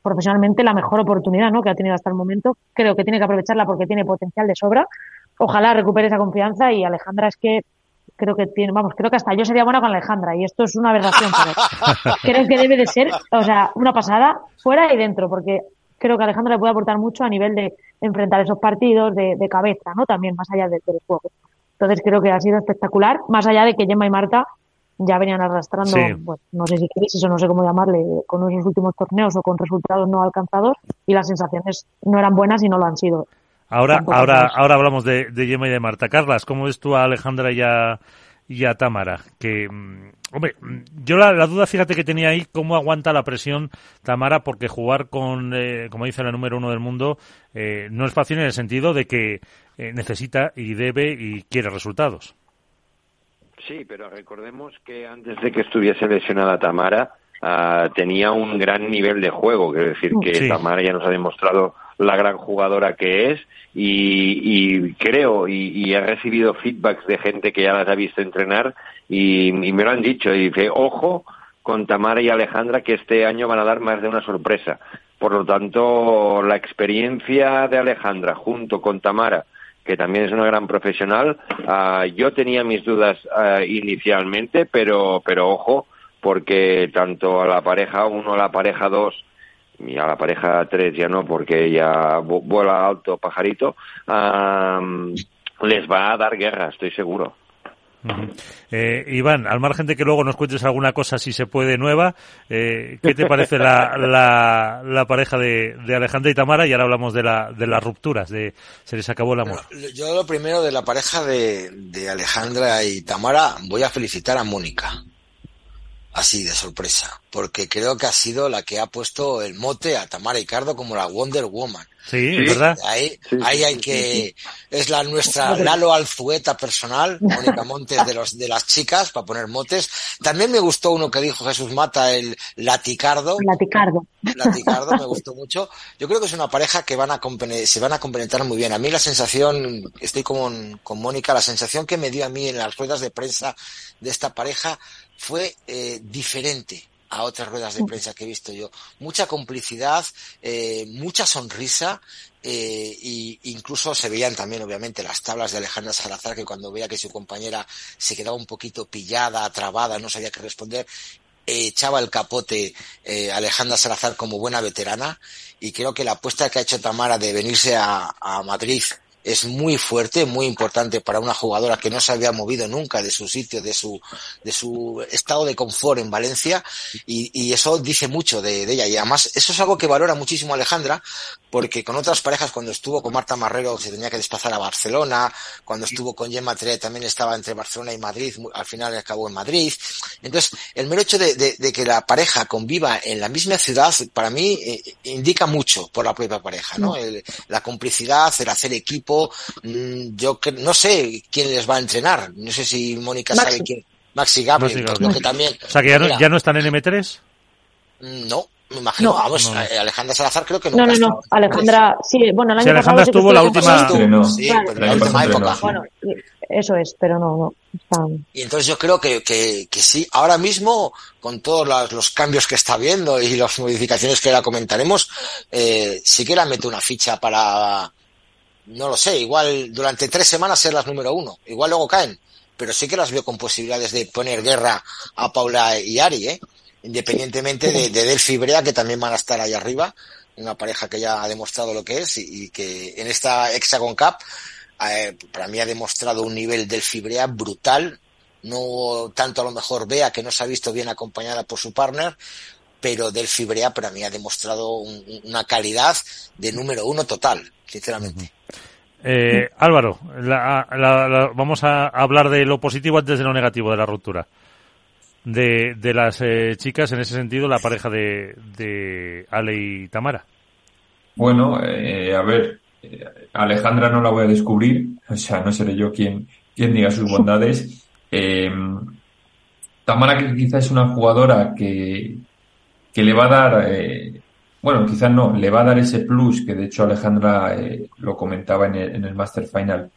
Speaker 5: profesionalmente la mejor oportunidad ¿no? que ha tenido hasta el momento. Creo que tiene que aprovecharla porque tiene potencial de sobra. Ojalá recupere esa confianza y Alejandra es que creo que tiene, vamos, creo que hasta yo sería buena con Alejandra y esto es una aberración, pero creo que debe de ser, o sea, una pasada fuera y dentro, porque creo que Alejandra le puede aportar mucho a nivel de enfrentar esos partidos de, de cabeza, ¿no? También más allá de, del juego. Entonces creo que ha sido espectacular, más allá de que Gemma y Marta ya venían arrastrando, sí. no sé si crisis o no sé cómo llamarle, con esos últimos torneos o con resultados no alcanzados y las sensaciones no eran buenas y no lo han sido.
Speaker 1: Ahora, ahora, ahora hablamos de, de Gemma y de Marta. Carlas, ¿cómo ves tú a Alejandra y a, y a Tamara? Que, hombre, yo la, la, duda, fíjate que tenía ahí, cómo aguanta la presión Tamara, porque jugar con, eh, como dice la número uno del mundo, eh, no es fácil en el sentido de que eh, necesita y debe y quiere resultados.
Speaker 6: Sí, pero recordemos que antes de que estuviese lesionada Tamara, uh, tenía un gran nivel de juego, quiero decir que sí. Tamara ya nos ha demostrado la gran jugadora que es y, y creo y, y, he recibido feedbacks de gente que ya las ha visto entrenar y, y, me lo han dicho. Y dice ojo con Tamara y Alejandra que este año van a dar más de una sorpresa por lo tanto la experiencia de Alejandra junto con Tamara que también es una gran profesional uh, yo tenía mis dudas uh, inicialmente pero pero ojo porque tanto a la pareja uno a la pareja dos y a la pareja 3 ya no, porque ya vuela alto pajarito, um, les va a dar guerra, estoy seguro.
Speaker 1: Eh, Iván, al margen de que luego nos cuentes alguna cosa, si se puede, nueva, eh, ¿qué te parece la, la, la pareja de, de, Alejandra y Tamara? Y ahora hablamos de, la, de las rupturas, de se les acabó el amor.
Speaker 4: Yo lo primero de la pareja de, de Alejandra y Tamara, voy a felicitar a Mónica así de sorpresa, porque creo que ha sido la que ha puesto el mote a Tamara Ricardo como la Wonder Woman.
Speaker 1: Sí, ¿verdad?
Speaker 4: Ahí, ahí hay que, es la nuestra Lalo Alzueta personal, Mónica Montes de los, de las chicas, para poner motes. También me gustó uno que dijo Jesús Mata, el Laticardo.
Speaker 5: Laticardo.
Speaker 4: Laticardo, me gustó mucho. Yo creo que es una pareja que van a se van a complementar muy bien. A mí la sensación, estoy con, con Mónica, la sensación que me dio a mí en las ruedas de prensa de esta pareja fue eh, diferente a otras ruedas de prensa que he visto yo. Mucha complicidad, eh, mucha sonrisa, eh, y incluso se veían también, obviamente, las tablas de Alejandra Salazar, que cuando veía que su compañera se quedaba un poquito pillada, trabada, no sabía qué responder, echaba el capote eh, Alejandra Salazar como buena veterana, y creo que la apuesta que ha hecho Tamara de venirse a, a Madrid es muy fuerte, muy importante para una jugadora que no se había movido nunca de su sitio, de su, de su estado de confort en Valencia y, y eso dice mucho de, de, ella. Y además eso es algo que valora muchísimo Alejandra porque con otras parejas cuando estuvo con Marta Marrero se tenía que desplazar a Barcelona, cuando estuvo con Gemma Tre también estaba entre Barcelona y Madrid, al final acabó en Madrid. Entonces, el mero hecho de, de, de que la pareja conviva en la misma ciudad para mí eh, indica mucho por la propia pareja, ¿no? El, la complicidad, el hacer equipo yo que, no sé quién les va a entrenar. No sé si Mónica Maxi. sabe quién. Maxi Gabriel, Maxi Gabriel. que también.
Speaker 1: O sea que ya no, ya no están en M3.
Speaker 4: No, me imagino, no, vamos, no. Alejandra Salazar creo que
Speaker 5: no. No, no, no, Alejandra, sí, bueno, el año
Speaker 1: sí, Alejandra
Speaker 5: pasado
Speaker 1: estuvo la última,
Speaker 5: sí,
Speaker 4: pero la última época.
Speaker 5: Bueno, eso es, pero no, no.
Speaker 4: Y entonces yo creo que, que, que sí, ahora mismo, con todos los, los, cambios que está viendo y las modificaciones que ahora comentaremos, eh, sí que la mete una ficha para, no lo sé, igual durante tres semanas ser las número uno, igual luego caen, pero sí que las veo con posibilidades de poner guerra a Paula y Ari, ¿eh? Independientemente de, de Delphi Brea, que también van a estar ahí arriba, una pareja que ya ha demostrado lo que es y, que en esta Hexagon Cup eh, para mí ha demostrado un nivel Delphi Brea brutal, no tanto a lo mejor Bea, que no se ha visto bien acompañada por su partner, pero Delphi Brea para mí ha demostrado una calidad de número uno total, sinceramente.
Speaker 1: Eh, Álvaro, vamos a hablar de lo positivo antes de lo negativo de la ruptura. De, de las eh, chicas, en ese sentido, la pareja de, de Ale y Tamara.
Speaker 3: Bueno, eh, a ver, Alejandra no la voy a descubrir, o sea, no seré yo quien, quien diga sus bondades. Tamara que quizás es una jugadora que, que le va a dar bueno, quizás no, le va a dar ese plus, que de hecho Alejandra eh, lo comentaba en el, en el Master Final,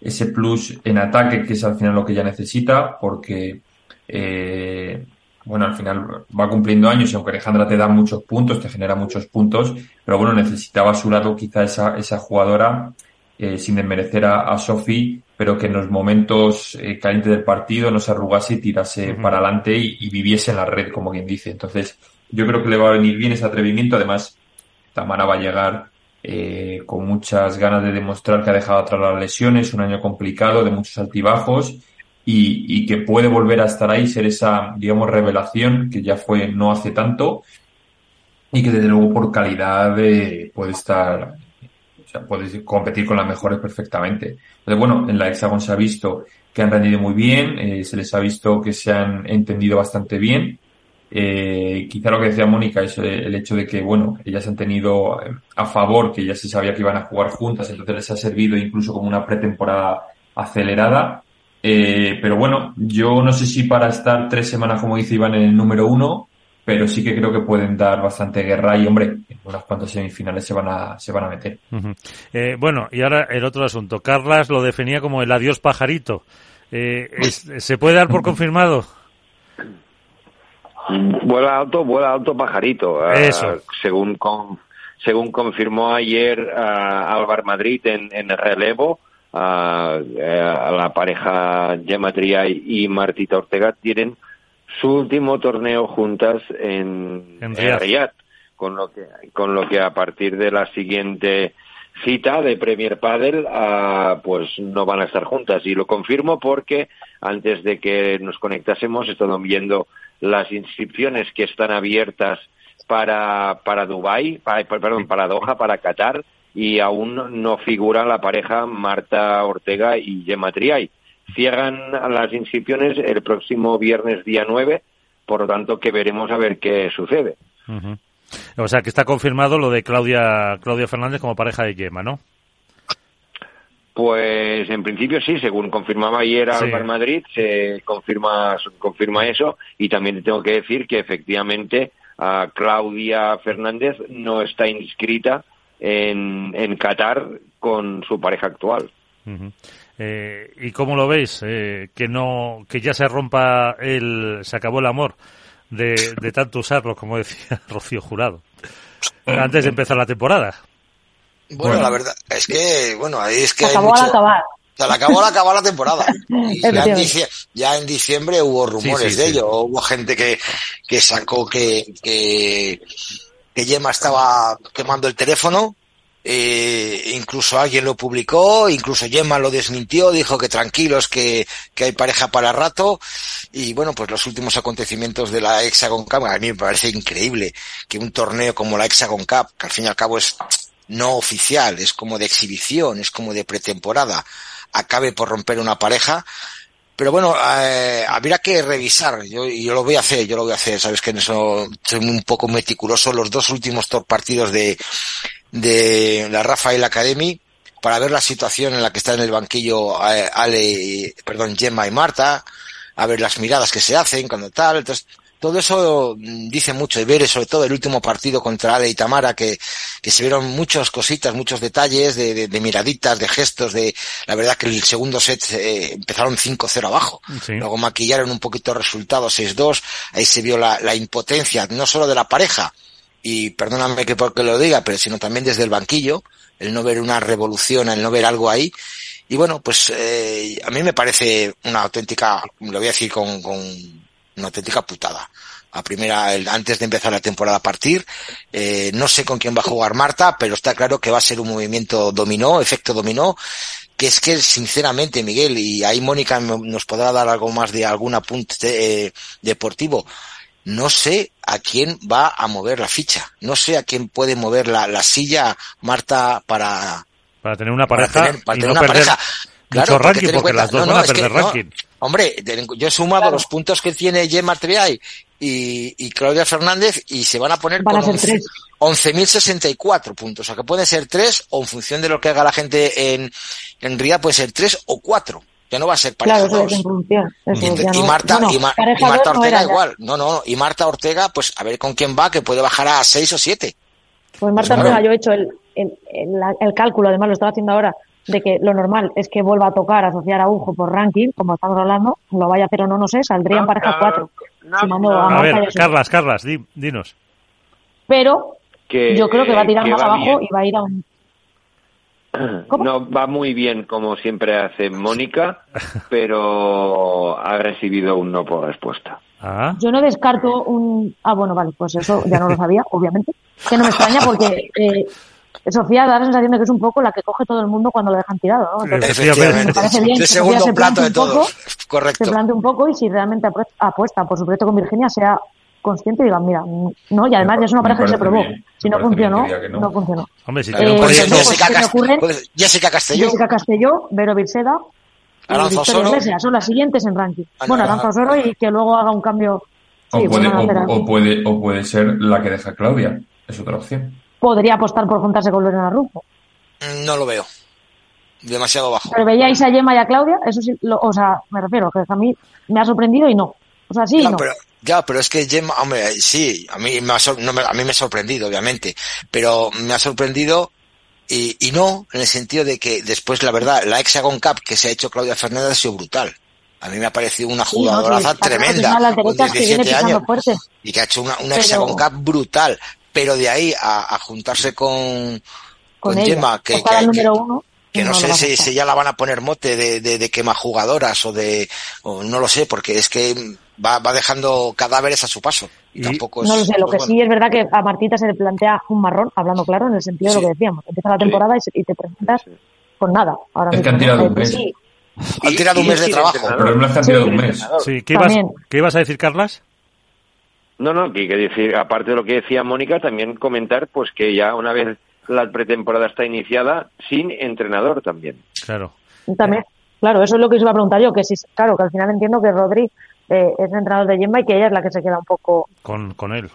Speaker 3: ese plus en ataque, que es al final lo que ella necesita, porque, eh, bueno, al final va cumpliendo años y aunque Alejandra te da muchos puntos, te genera muchos puntos, pero bueno, necesitaba a su lado quizá esa, esa jugadora, eh, sin desmerecer a, a Sophie, pero que en los momentos eh, calientes del partido no se arrugase y tirase para adelante y, y, viviese en la red, como quien dice. Entonces, yo creo que le va a venir bien ese atrevimiento. Además, Tamara va a llegar eh, con muchas ganas de demostrar que ha dejado atrás las lesiones, un año complicado, de muchos altibajos, y, y, que puede volver a estar ahí, ser esa, digamos, revelación que ya fue no hace tanto, y que desde luego por calidad eh, puede estar, o sea, puede competir con las mejores perfectamente. Entonces, bueno, en la Hexagon se ha visto que han rendido muy bien, eh, se les ha visto que se han entendido bastante bien, eh, quizá lo que decía Mónica es el hecho de que, bueno, ellas han tenido eh, a favor que ya se sabía que iban a jugar juntas, entonces les ha servido incluso como una pretemporada acelerada. Eh, pero bueno, yo no sé si para estar tres semanas, como dice Iván, en el número uno, pero sí que creo que pueden dar bastante guerra y, hombre, en unas cuantas semifinales se van a, se van a meter.
Speaker 1: eh, bueno, y ahora el otro asunto. Carlas lo definía como el adiós pajarito. Eh, ¿Se puede dar por confirmado?
Speaker 6: Vuela alto, vuela alto pajarito.
Speaker 1: Ah,
Speaker 6: según según confirmó ayer uh, Álvaro Madrid en, en relevo, uh, la pareja Gemma Triay y Martita Ortega tienen su último torneo juntas en,
Speaker 1: en
Speaker 6: Riyadh, con lo que con lo que a partir de la siguiente cita de Premier Padel, uh, pues no van a estar juntas. Y lo confirmo porque antes de que nos conectásemos he estado viendo las inscripciones que están abiertas para, para Dubái, para, perdón, para Doha, para Qatar, y aún no figura la pareja Marta Ortega y Gemma Triay. Cierran las inscripciones el próximo viernes día 9, por lo tanto que veremos a ver qué sucede.
Speaker 1: Uh -huh. O sea que está confirmado lo de Claudia, Claudia Fernández como pareja de Gemma, ¿no?
Speaker 6: Pues en principio sí, según confirmaba ayer
Speaker 1: Sí.
Speaker 6: Álvaro Madrid, se confirma, confirma eso y también te tengo que decir que efectivamente a Claudia Fernández no está inscrita en, en Qatar con su pareja actual.
Speaker 1: Eh, ¿Y cómo lo veis? Eh, que no, que ya se rompa el, se acabó el amor de, de tanto usarlo, como decía Rocío Jurado, antes de empezar la temporada.
Speaker 4: Bueno,
Speaker 3: Bueno.
Speaker 4: la verdad es que, bueno, ahí es que
Speaker 5: Se acabó
Speaker 4: mucho...
Speaker 5: al acabar.
Speaker 4: Se le acabó al acabar la temporada. Y ya, en ya diciembre hubo rumores
Speaker 1: Sí, sí,
Speaker 4: de
Speaker 1: sí.
Speaker 4: ello. Hubo gente que, que sacó que, que, que Gemma estaba quemando el teléfono. Eh, incluso alguien lo publicó, incluso Gemma lo desmintió, dijo que tranquilos, que, que hay pareja para rato. Y bueno, pues los últimos acontecimientos de la Hexagon Cup, a mí me parece increíble que un torneo como la Hexagon Cup, que al fin y al cabo es no oficial, es como de exhibición, es como de pretemporada, acabe por romper una pareja. Pero bueno, eh, habría que revisar, yo, yo lo voy a hacer, yo lo voy a hacer, sabes que en eso soy un poco meticuloso, los dos últimos partidos de, de la Rafael Academy, para ver la situación en la que está en el banquillo eh, Ale, perdón, Gemma y Marta, a ver las miradas que se hacen cuando tal, entonces todo eso mm, dice mucho y ver sobre todo el último partido contra Ale y Tamara que, que se vieron muchas cositas, muchos detalles de, de- de miraditas, de gestos, de la verdad que el segundo set eh, empezaron 5-0 abajo.
Speaker 1: Sí.
Speaker 4: Luego maquillaron un poquito el resultado 6-2, ahí se vio la, la impotencia no solo de la pareja, y perdóname que porque lo diga, pero sino también desde el banquillo, el no ver una revolución, el no ver algo ahí, y bueno, pues eh, a mí me parece una auténtica, lo voy a decir con, con una auténtica putada. A primera, el- antes de empezar la temporada a partir, eh, no sé con quién va a jugar Marta, pero está claro que va a ser un movimiento dominó, efecto dominó, que es que sinceramente Miguel y ahí Mónica no- nos podrá dar algo más de algún apunte eh, deportivo. No sé a quién va a mover la ficha, no sé a quién puede mover la, la silla Marta para,
Speaker 1: Para tener una
Speaker 4: para
Speaker 1: pareja
Speaker 4: tener, para tener
Speaker 1: no
Speaker 4: una
Speaker 1: perder
Speaker 4: pareja.
Speaker 1: Mucho
Speaker 4: Claro,
Speaker 1: ranking,
Speaker 4: ten en
Speaker 1: porque
Speaker 4: cuenta-
Speaker 1: las dos
Speaker 4: no,
Speaker 1: van
Speaker 4: no,
Speaker 1: a
Speaker 4: es que
Speaker 1: perder
Speaker 4: no.
Speaker 1: ranking.
Speaker 4: Hombre, yo he sumado los puntos que tiene Gemma Triay y, y Claudia Fernández y se van a poner
Speaker 5: Van
Speaker 4: con
Speaker 5: ser
Speaker 4: 11
Speaker 5: tres.
Speaker 4: 11.064 puntos. O sea, que pueden ser tres o en función de lo que haga la gente en, en Ría puede ser tres o cuatro. Ya no va a ser pareja
Speaker 5: Claro, eso es
Speaker 4: dos.
Speaker 5: en función. Eso
Speaker 4: Y, y Marta,
Speaker 5: bueno,
Speaker 4: y, Ma- y Marta
Speaker 5: no
Speaker 4: Ortega igual. No, no, y Marta Ortega, pues a ver con quién va, que puede bajar a seis o siete.
Speaker 5: Pues Marta
Speaker 4: Claro.
Speaker 5: Ortega, yo he hecho el, el, el, el cálculo, además lo estaba haciendo ahora, de que lo normal es que vuelva a tocar, asociar a Ujo por ranking, como estamos hablando, lo vaya a hacer o no, no sé, saldría en pareja 4, sumando a
Speaker 1: ver. Carlas, Carlas, di- dinos.
Speaker 5: Pero
Speaker 6: Que,
Speaker 5: yo creo que va a tirar más abajo
Speaker 6: bien.
Speaker 5: y va a ir a un... ¿Cómo?
Speaker 6: No, va muy bien como siempre hace Mónica, pero ha recibido un no por respuesta.
Speaker 1: Ah,
Speaker 5: Yo no descarto un... Ah, bueno, vale, pues eso ya no lo sabía, obviamente. Que no me extraña porque eh, Sofía da la sensación de que es un poco la que coge todo el mundo cuando lo dejan tirado, ¿no? Entonces,
Speaker 1: Efectivamente.
Speaker 5: me parece bien
Speaker 4: De
Speaker 5: que
Speaker 4: segundo
Speaker 5: se
Speaker 4: plato
Speaker 5: plante
Speaker 4: de
Speaker 5: un poco,
Speaker 4: todos.
Speaker 5: se
Speaker 4: Correcto.
Speaker 5: plante un poco y si realmente apue- apuesta por su proyecto con Virginia sea consciente y diga, mira, no, y además ya es una pareja que se probó.
Speaker 3: bien,
Speaker 5: Si no funcionó,
Speaker 3: no.
Speaker 5: no funcionó.
Speaker 1: hombre, si
Speaker 4: Claro,
Speaker 1: tiene un
Speaker 5: Eh,
Speaker 4: puede ser
Speaker 1: proyecto...
Speaker 5: pues,
Speaker 4: puede ser Jessica Castelló.
Speaker 5: Jessica Castelló, Vero Virseda y Victoria. Iglesias son las siguientes en ranking.
Speaker 4: No,
Speaker 5: bueno. Aranza Osoro y que luego haga un cambio.
Speaker 3: O,
Speaker 5: Sí,
Speaker 3: puede, o,
Speaker 5: lateral.
Speaker 3: o puede, o puede ser la que deja Claudia. Es otra opción.
Speaker 5: Podría apostar por juntarse con Lorena Rufo.
Speaker 4: Mm, No lo veo. Demasiado bajo.
Speaker 5: Pero veíais a Gemma y a Claudia, eso sí, lo- o sea, me refiero, que a mí me ha sorprendido y no. O sea, sí y no.
Speaker 4: pero, ya, pero es que Gemma, hombre, sí, a mí me ha, sor- no a mí me ha sorprendido, obviamente, pero me ha sorprendido y, y no, en el sentido de que después, la verdad, la Hexagon Cup que se ha hecho Claudia Fernández ha sido brutal. A mí me ha parecido una
Speaker 5: Sí, no,
Speaker 4: jugadoraza
Speaker 5: sí,
Speaker 4: tremenda,
Speaker 5: una de las
Speaker 4: con
Speaker 5: derechas que viene
Speaker 4: 17
Speaker 5: pisando
Speaker 4: años,
Speaker 5: fuerte.
Speaker 4: y que ha hecho una, una
Speaker 5: Pero-
Speaker 4: Hexagon Cup brutal, pero de ahí a, a juntarse con,
Speaker 5: Con
Speaker 4: con
Speaker 5: ella.
Speaker 4: Gemma, que, que-
Speaker 5: uno.
Speaker 4: que no, sé si, ya la van a poner mote de, de, de quema jugadoras o de, o no lo sé, porque es que va, va dejando cadáveres a su paso. Y, tampoco es,
Speaker 5: No lo sé, lo que sí es verdad que a Martita se le plantea un marrón, hablando claro, en el sentido de
Speaker 4: Sí.
Speaker 5: lo que decíamos. Empieza la temporada y, se- y te presentas con nada. Ahora
Speaker 3: Es que han tirado
Speaker 5: ¿no?
Speaker 3: un mes.
Speaker 5: sí,
Speaker 4: han tirado un mes de trabajo.
Speaker 3: Pero me las han
Speaker 5: Sí.
Speaker 3: tirado un mes.
Speaker 1: Sí, ¿qué ibas. ¿qué ibas a decir, Carlas?
Speaker 6: No, no, que, que decir, aparte de lo que decía Mónica, también comentar pues que ya una vez la pretemporada está iniciada, sin entrenador también.
Speaker 1: Claro.
Speaker 5: También, claro, eso es lo que os iba a preguntar yo, que si, claro, que al final entiendo que Rodri eh, es entrenador de Gemma y que ella es la que se queda un poco,
Speaker 1: Con, con él.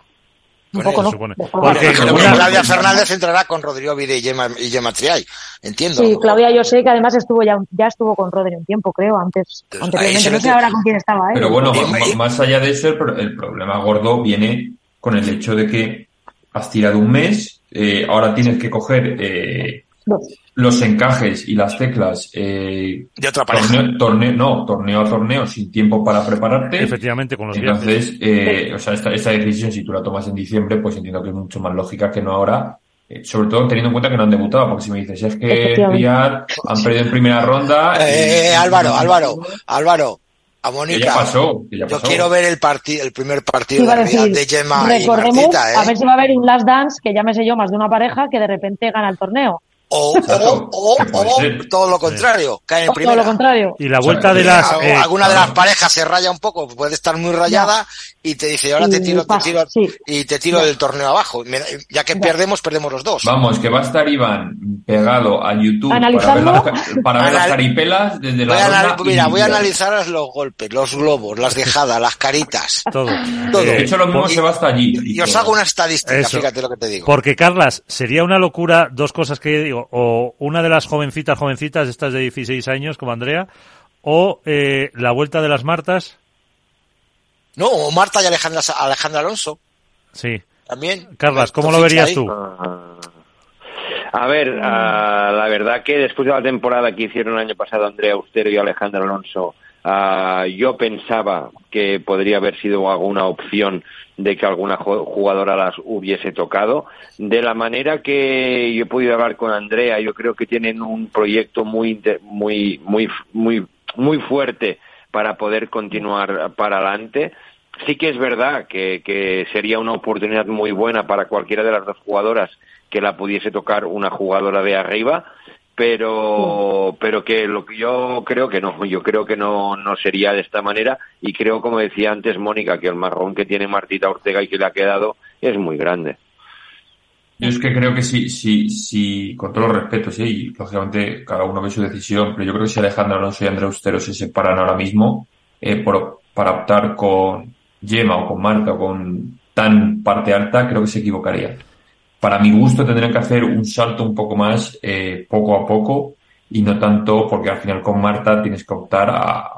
Speaker 5: Un poco, ¿no?
Speaker 1: supone. Porque una-
Speaker 4: Claudia Fernández entrará con Rodrigo Vide y Gemma, y Gemma Triay. Entiendo.
Speaker 5: Sí, Claudia, yo sé que además estuvo ya, ya estuvo con Rodri un tiempo, creo, antes,
Speaker 4: se
Speaker 5: No sé ahora con quién estaba, ¿eh?
Speaker 3: Pero bueno,
Speaker 4: Y-
Speaker 3: más allá de eso, el problema gordo viene con el hecho de que has tirado un mes, eh, ahora tienes que coger eh,
Speaker 5: Dos.
Speaker 3: Los encajes y las teclas eh,
Speaker 4: De otra pareja.
Speaker 3: torneo, torneo, no, torneo a torneo sin tiempo para prepararte.
Speaker 1: Efectivamente, con los.
Speaker 3: Entonces, eh, o sea, esta, esta decisión, si tú la tomas en diciembre, pues entiendo que es mucho más lógica que no ahora. eh, sobre todo teniendo en cuenta que no han debutado, porque si me dices, es que. Riyad han perdido en primera ronda.
Speaker 4: Eh,
Speaker 3: y-
Speaker 4: Álvaro, Álvaro, Álvaro, a
Speaker 3: Que
Speaker 4: Mónica.
Speaker 3: ya pasó, que ya
Speaker 4: Yo
Speaker 3: pasó.
Speaker 4: quiero ver el partido, el primer partido de Riyad
Speaker 5: decir,
Speaker 4: de Gemma y
Speaker 5: recordemos,
Speaker 4: Martita, ¿eh?
Speaker 5: a ver si va a haber un Last Dance, que ya me sé yo más de una pareja, que de repente gana el torneo.
Speaker 4: O, o, o,
Speaker 3: puede
Speaker 4: o
Speaker 3: ser.
Speaker 4: todo lo contrario, cae en
Speaker 5: O todo
Speaker 4: primera.
Speaker 5: lo contrario.
Speaker 1: Y la vuelta de las... Eh,
Speaker 4: alguna de las parejas se raya un poco, puede estar muy rayada y te dice, ahora te tiro, te tiro,
Speaker 5: sí.
Speaker 4: y te tiro el torneo abajo. Ya que perdemos, perdemos los dos.
Speaker 3: Vamos, que va a estar Iván pegado a YouTube para ver, las, ca- para ver las
Speaker 4: Anal-
Speaker 3: caripelas desde
Speaker 4: Voy
Speaker 3: la
Speaker 4: anal- mira, voy a analizar los golpes, los globos, las dejadas, las caritas.
Speaker 1: todo.
Speaker 4: Todo.
Speaker 3: De hecho, lo mismo se va hasta allí.
Speaker 4: Y os hago una estadística,
Speaker 1: Eso.
Speaker 4: fíjate lo que te digo.
Speaker 1: Porque, Carlas, sería una locura dos cosas que digo. O una de las jovencitas, jovencitas, estas de 16 años, como Andrea, o eh, la vuelta de las Martas.
Speaker 4: No, o Marta y Alejandra, Alejandra Alonso,
Speaker 1: Sí.
Speaker 4: también.
Speaker 1: Carlas, ¿cómo lo verías
Speaker 4: ahí.
Speaker 1: tú?
Speaker 6: Ah. A ver, ah, la verdad que después de la temporada que hicieron el año pasado Andrea Austero y Alejandro Alonso Ah, yo pensaba que podría haber sido alguna opción de que alguna jugadora las hubiese tocado. De la manera que yo he podido hablar con Andrea, yo creo que tienen un proyecto muy, muy, muy, muy, muy fuerte para poder continuar para adelante. Sí que es verdad que, que sería una oportunidad muy buena para cualquiera de las dos jugadoras que la pudiese tocar una jugadora de arriba, pero pero que lo que yo creo que no yo creo que no no sería de esta manera. Y creo como decía antes Mónica que el marrón que tiene Martita Ortega y que le ha quedado es muy grande.
Speaker 3: Yo es que creo que sí sí sí con todos los respetos sí y lógicamente cada uno ve su decisión pero yo creo que si Alejandro Alonso y Andrés Austero se separan ahora mismo eh, por, para optar con Yema o con Marta o con tan parte alta creo que se equivocaría para mi gusto tendrían que hacer un salto un poco más eh, poco a poco y no tanto porque al final con Marta tienes que optar a,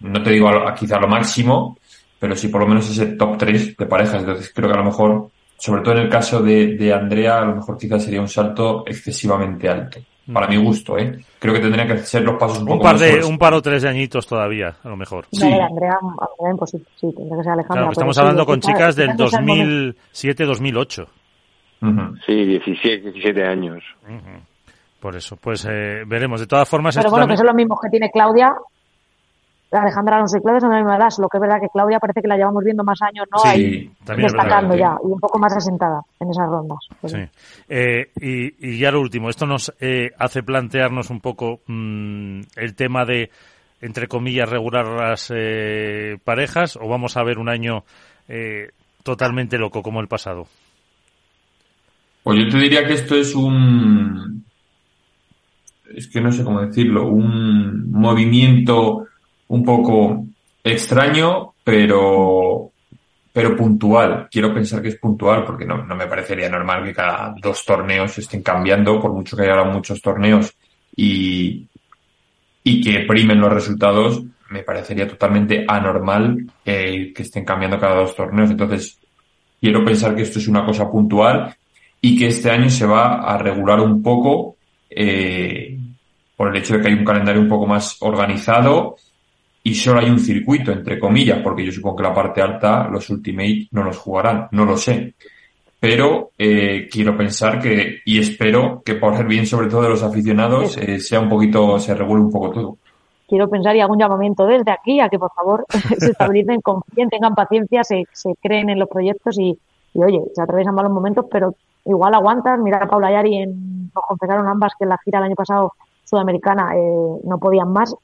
Speaker 3: no te digo a, quizá lo máximo, pero sí por lo menos ese top 3 de parejas. Entonces creo que a lo mejor, sobre todo en el caso de, de Andrea, a lo mejor quizás sería un salto excesivamente alto. Para mi gusto, ¿eh? Creo que tendrían que ser los pasos un,
Speaker 1: un par de Un par o tres de añitos todavía, a lo mejor.
Speaker 5: Sí. Andrea, Andrea imposible. Sí, tendría que ser Alejandra.
Speaker 1: Claro, estamos hablando con chicas del 2007-2008.
Speaker 6: Sí, 17, 17 años.
Speaker 1: Por eso, pues eh, veremos. De todas formas...
Speaker 5: Pero bueno, que son los mismos que tiene Claudia. Alejandra Alonso y Claudia son de la misma edad, lo que es verdad que Claudia parece que la llevamos viendo más años, ¿no? Ahí destacando ya y un poco más asentada en esas rondas.
Speaker 1: Pues sí. Eh, y, y, ya lo último, esto nos eh, hace plantearnos un poco mmm, el tema de, entre comillas, regular las eh, parejas o vamos a ver un año eh, totalmente loco como el pasado.
Speaker 3: Pues yo te diría que esto es un, es que no sé cómo decirlo, un movimiento un poco extraño, pero, pero puntual. Quiero pensar que es puntual porque no, no me parecería normal que cada dos torneos estén cambiando, por mucho que haya muchos torneos y, y que primen los resultados, me parecería totalmente anormal que estén cambiando cada dos torneos. Entonces, quiero pensar que esto es una cosa puntual y que este año se va a regular un poco eh, por el hecho de que hay un calendario un poco más organizado y solo hay un circuito, entre comillas, porque yo supongo que la parte alta, los Ultimate no los jugarán, no lo sé. Pero eh, quiero pensar que, y espero que por el bien sobre todo de los aficionados, eh, sea un poquito, se regule un poco todo.
Speaker 5: Quiero pensar y hago un llamamiento desde aquí a que por favor se estabilicen, confíen, tengan paciencia, se, se creen en los proyectos y, y oye, se atraviesan malos momentos, pero igual aguantas. Mira a Paula Yari, nos confesaron ambas que en la gira el año pasado sudamericana eh, no podían más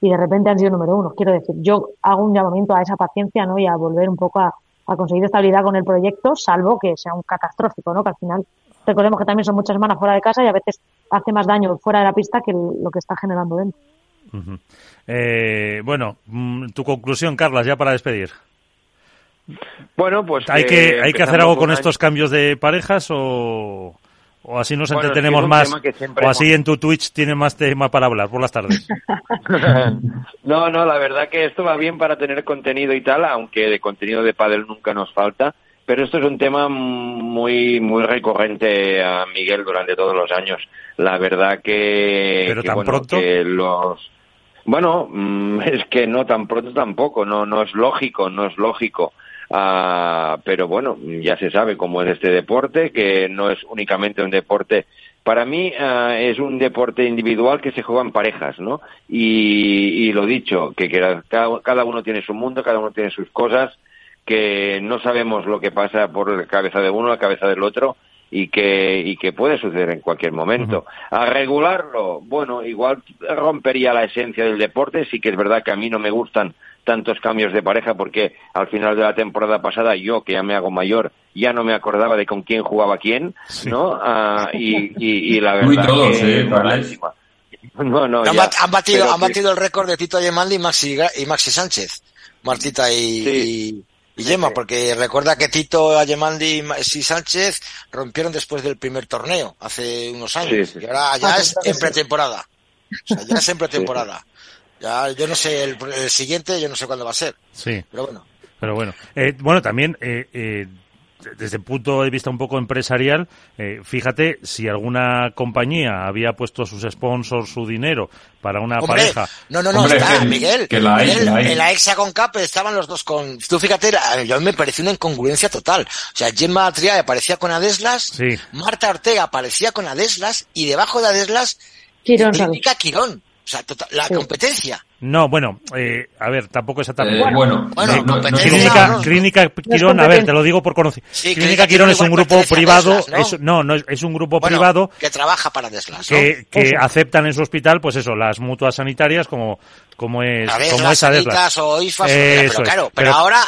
Speaker 5: y de repente han sido número uno. Quiero decir, yo hago un llamamiento a esa paciencia ¿no? y a volver un poco a, conseguir estabilidad con el proyecto, salvo que sea un catastrófico, ¿no? que al final recordemos que también son muchas semanas fuera de casa y a veces hace más daño fuera de la pista que lo que está generando dentro.
Speaker 1: Eh, bueno, mm, tu conclusión, Carlas, ya para despedir.
Speaker 6: Bueno, pues
Speaker 1: hay que hay que hacer algo con estos cambios de parejas o, o así nos bueno, entretenemos más o así hemos... en tu Twitch tiene más tema para hablar por las tardes.
Speaker 6: no, no, la verdad que esto va bien para tener contenido y tal, aunque de contenido de pádel nunca nos falta, pero esto es un tema muy muy recurrente a Miguel durante todos los años. La verdad que
Speaker 1: pero
Speaker 6: que,
Speaker 1: tan
Speaker 6: bueno,
Speaker 1: pronto
Speaker 6: que los bueno, es que no tan pronto tampoco, no no es lógico, no es lógico. Uh, pero bueno, ya se sabe cómo es este deporte, que no es únicamente un deporte. Para mí uh, es un deporte individual que se juega en parejas, ¿no? Y, y lo dicho, que, que cada, cada, uno tiene su mundo, cada uno tiene sus cosas, que no sabemos lo que pasa por la cabeza de uno, la cabeza del otro, y que, y que puede suceder en cualquier momento. Uh -huh. A regularlo, bueno, igual rompería la esencia del deporte, sí que es verdad que a mí no me gustan tantos cambios de pareja porque al final de la temporada pasada yo, que ya me hago mayor, ya no me acordaba de con quién jugaba quién, sí. ¿no? Uh, y, y, y, la verdad
Speaker 3: Muy todos,
Speaker 6: que
Speaker 3: eh,
Speaker 6: no, no,
Speaker 4: han,
Speaker 6: ya,
Speaker 4: han, batido, han batido el récord de Tito Yemaldi y Maxi, y Maxi Sánchez, Martita y, sí. y, y Gemma, porque recuerda que Tito Ayemaldi y Maxi Sánchez rompieron después del primer torneo, hace unos años, sí, y ahora ya es en pretemporada. O sea, ya es en pretemporada. Ya, yo no sé, el, el, siguiente yo no sé cuándo va a ser.
Speaker 1: Sí.
Speaker 4: Pero bueno.
Speaker 1: Pero bueno. Eh, bueno, también, eh, eh, desde el punto de vista un poco empresarial, eh, fíjate si alguna compañía había puesto sus sponsors, su dinero para una pareja.
Speaker 4: No, no, no, está, Miguel. Que la hay, En la Hexagon Cup estaban los dos con. Tú fíjate, yo me pareció una incongruencia total. O sea, Gemma Triay aparecía con Adeslas, Marta Ortega aparecía con Adeslas y debajo de Adeslas,
Speaker 5: Quirón.
Speaker 4: Quirón. O sea, tota, la competencia.
Speaker 1: No, bueno, eh, a ver, tampoco exactamente.
Speaker 3: Eh, bueno,
Speaker 1: bueno, clínica, clínica Quirón, a ver, te lo digo por conocer. clínica, Quirón es un grupo privado, ¿no? no, es, un grupo privado
Speaker 4: que trabaja para Deslas,
Speaker 1: que, que aceptan en su hospital, pues eso, las mutuas sanitarias como como es, como es
Speaker 4: Adeslas. o IFAS, pero claro, pero ahora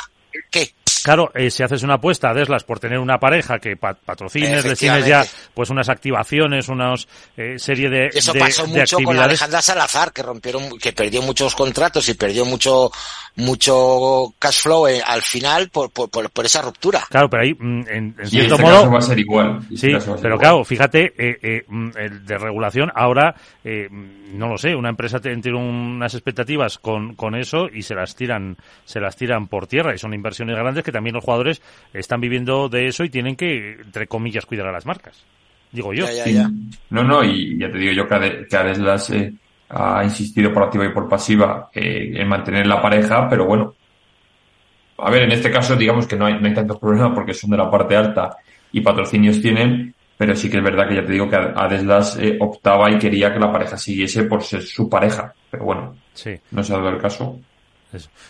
Speaker 4: ¿qué?
Speaker 1: Claro, eh, si haces una apuesta a Deslas por tener una pareja que patrocines, le tienes ya pues unas activaciones, una eh, serie de
Speaker 4: Eso pasó mucho con Alejandra Salazar, que rompieron, que perdió muchos contratos y perdió mucho mucho cash flow eh, al final por, por, por, esa ruptura.
Speaker 1: Claro, pero ahí, mm, en, en cierto este modo...
Speaker 3: va a ser igual.
Speaker 1: Sí, pero claro, fíjate, eh, eh, mm, el de regulación, ahora, eh, mm, no lo sé, una empresa tiene unas expectativas con, con eso y se las tiran se las tiran por tierra y son inversiones grandes que también los jugadores están viviendo de eso y tienen que, entre comillas, cuidar a las marcas. Digo yo.
Speaker 3: No, no, y ya te digo yo que, que Adeslas eh, ha insistido por activa y por pasiva eh, en mantener la pareja, pero bueno. A ver, en este caso digamos que no hay, no hay tantos problemas porque son de la parte alta y patrocinios tienen, pero sí que es verdad que ya te digo que Adeslas eh, optaba y quería que la pareja siguiese por ser su pareja, pero bueno, sí. no se ha dado el caso.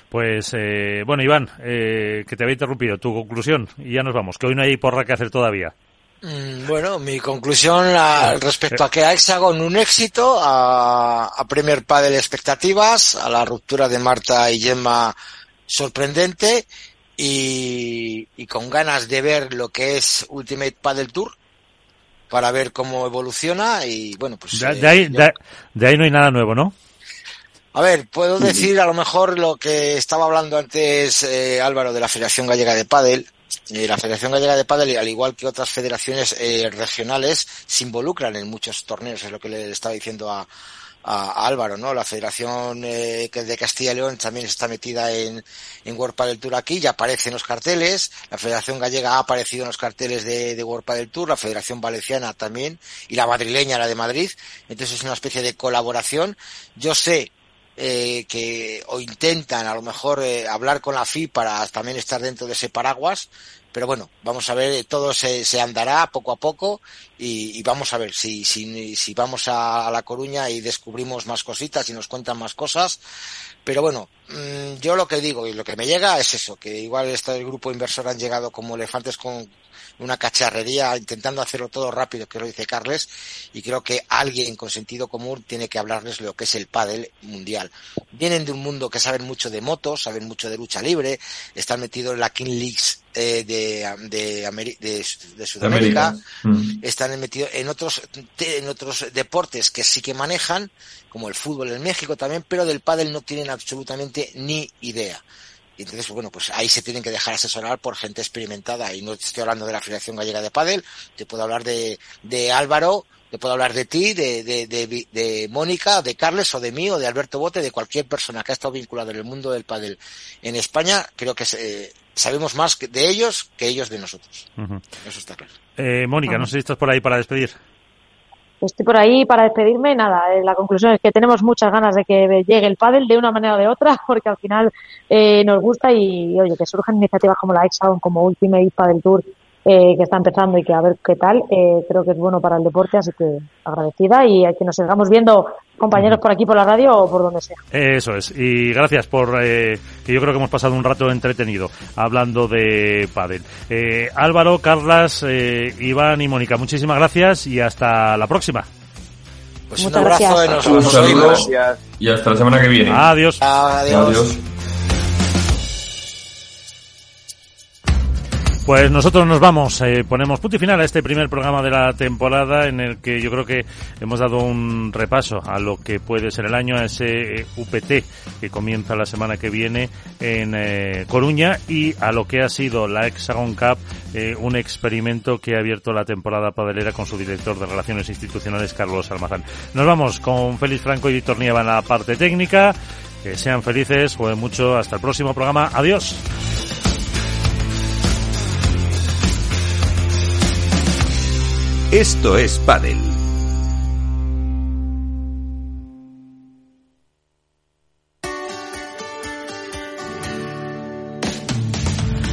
Speaker 1: Pues, eh, bueno, Iván, eh, que te había interrumpido, tu conclusión, y ya nos vamos, que hoy no hay porra que hacer todavía.
Speaker 4: Mm, bueno, mi conclusión respecto a que a Hexagon un éxito, a, a Premier Padel expectativas, a la ruptura de Marta y Gemma sorprendente y, y, con ganas de ver lo que es Ultimate Padel Tour para ver cómo evoluciona y bueno, pues...
Speaker 1: De, eh, ahí, de ahí no hay nada nuevo, ¿no?
Speaker 4: A ver, puedo decir a lo mejor lo que estaba hablando antes eh, Álvaro de la Federación Gallega de Padel. Eh, la Federación Gallega de Padel, al igual que otras federaciones eh, regionales, se involucran en muchos torneos, es lo que le estaba diciendo a, a, Álvaro, ¿no? La Federación eh, de Castilla y León también está metida en, en World Padel Tour aquí, ya aparece en los carteles, la Federación Gallega ha aparecido en los carteles de, de World Padel Tour, la Federación Valenciana también, y la madrileña, la de Madrid, entonces es una especie de colaboración. Yo sé eh, que o intentan a lo mejor eh, hablar con la FI para también estar dentro de ese paraguas, pero bueno, vamos a ver, todo se, se andará poco a poco y, vamos a ver si, si, si vamos a, La Coruña y descubrimos más cositas y nos cuentan más cosas. Pero bueno, mmm, yo lo que digo y lo que me llega es eso, que igual este grupo inversor han llegado como elefantes con, una cacharrería intentando hacerlo todo rápido, que lo dice Carles, y creo que alguien con sentido común tiene que hablarles lo que es el pádel mundial. Vienen de un mundo que saben mucho de motos, saben mucho de lucha libre, están metidos en la King Leagues eh, de, de, Ameri de, de, Sudamérica, mm. están metidos en otros, en otros deportes que sí que manejan, como el fútbol en México también, pero del pádel no tienen absolutamente ni idea. Y entonces, bueno, pues ahí se tienen que dejar asesorar por gente experimentada. Y no estoy hablando de la Federación Gallega de Padel, te puedo hablar de, de Álvaro, te puedo hablar de ti, de, de, de, de Mónica, de Carles o de mí o de Alberto Bote, de cualquier persona que ha estado vinculado en el mundo del pádel en España. Creo que eh, sabemos más de ellos que ellos de nosotros. Uh -huh. Eso está claro.
Speaker 1: Eh, Mónica, no sé si estás por ahí para despedir
Speaker 5: estoy por ahí para despedirme. Nada, eh, la conclusión es que tenemos muchas ganas de que llegue el pádel de una manera o de otra, porque al final eh, nos gusta y, oye, que surjan iniciativas como la Hexagon, como Ultimate Padel Tour, eh, que está empezando y que a ver qué tal, eh, creo que es bueno para el deporte, así que agradecida y a que nos sigamos viendo compañeros por aquí por la radio o por donde sea.
Speaker 1: Eso es, y gracias por eh, que yo creo que hemos pasado un rato entretenido hablando de pádel. Eh, Álvaro, Carlas, eh, Iván y Mónica, muchísimas gracias y hasta la próxima.
Speaker 4: Pues Muchas un abrazo
Speaker 5: gracias.
Speaker 3: Un saludo y hasta la semana que viene.
Speaker 1: Adiós.
Speaker 4: Adiós.
Speaker 3: Adiós.
Speaker 1: Pues nosotros nos vamos, eh, ponemos punto y final a este primer programa de la temporada en el que yo creo que hemos dado un repaso a lo que puede ser el año, a ese eh, UPT que comienza la semana que viene en eh, Coruña y a lo que ha sido la Hexagon Cup, eh, un experimento que ha abierto la temporada padelera con su director de Relaciones Institucionales, Carlos Almazán. Nos vamos con Félix Franco y Víctor Nieva en la parte técnica. Que sean felices, jueguen mucho. Hasta el próximo programa. Adiós.
Speaker 2: Esto es Padel.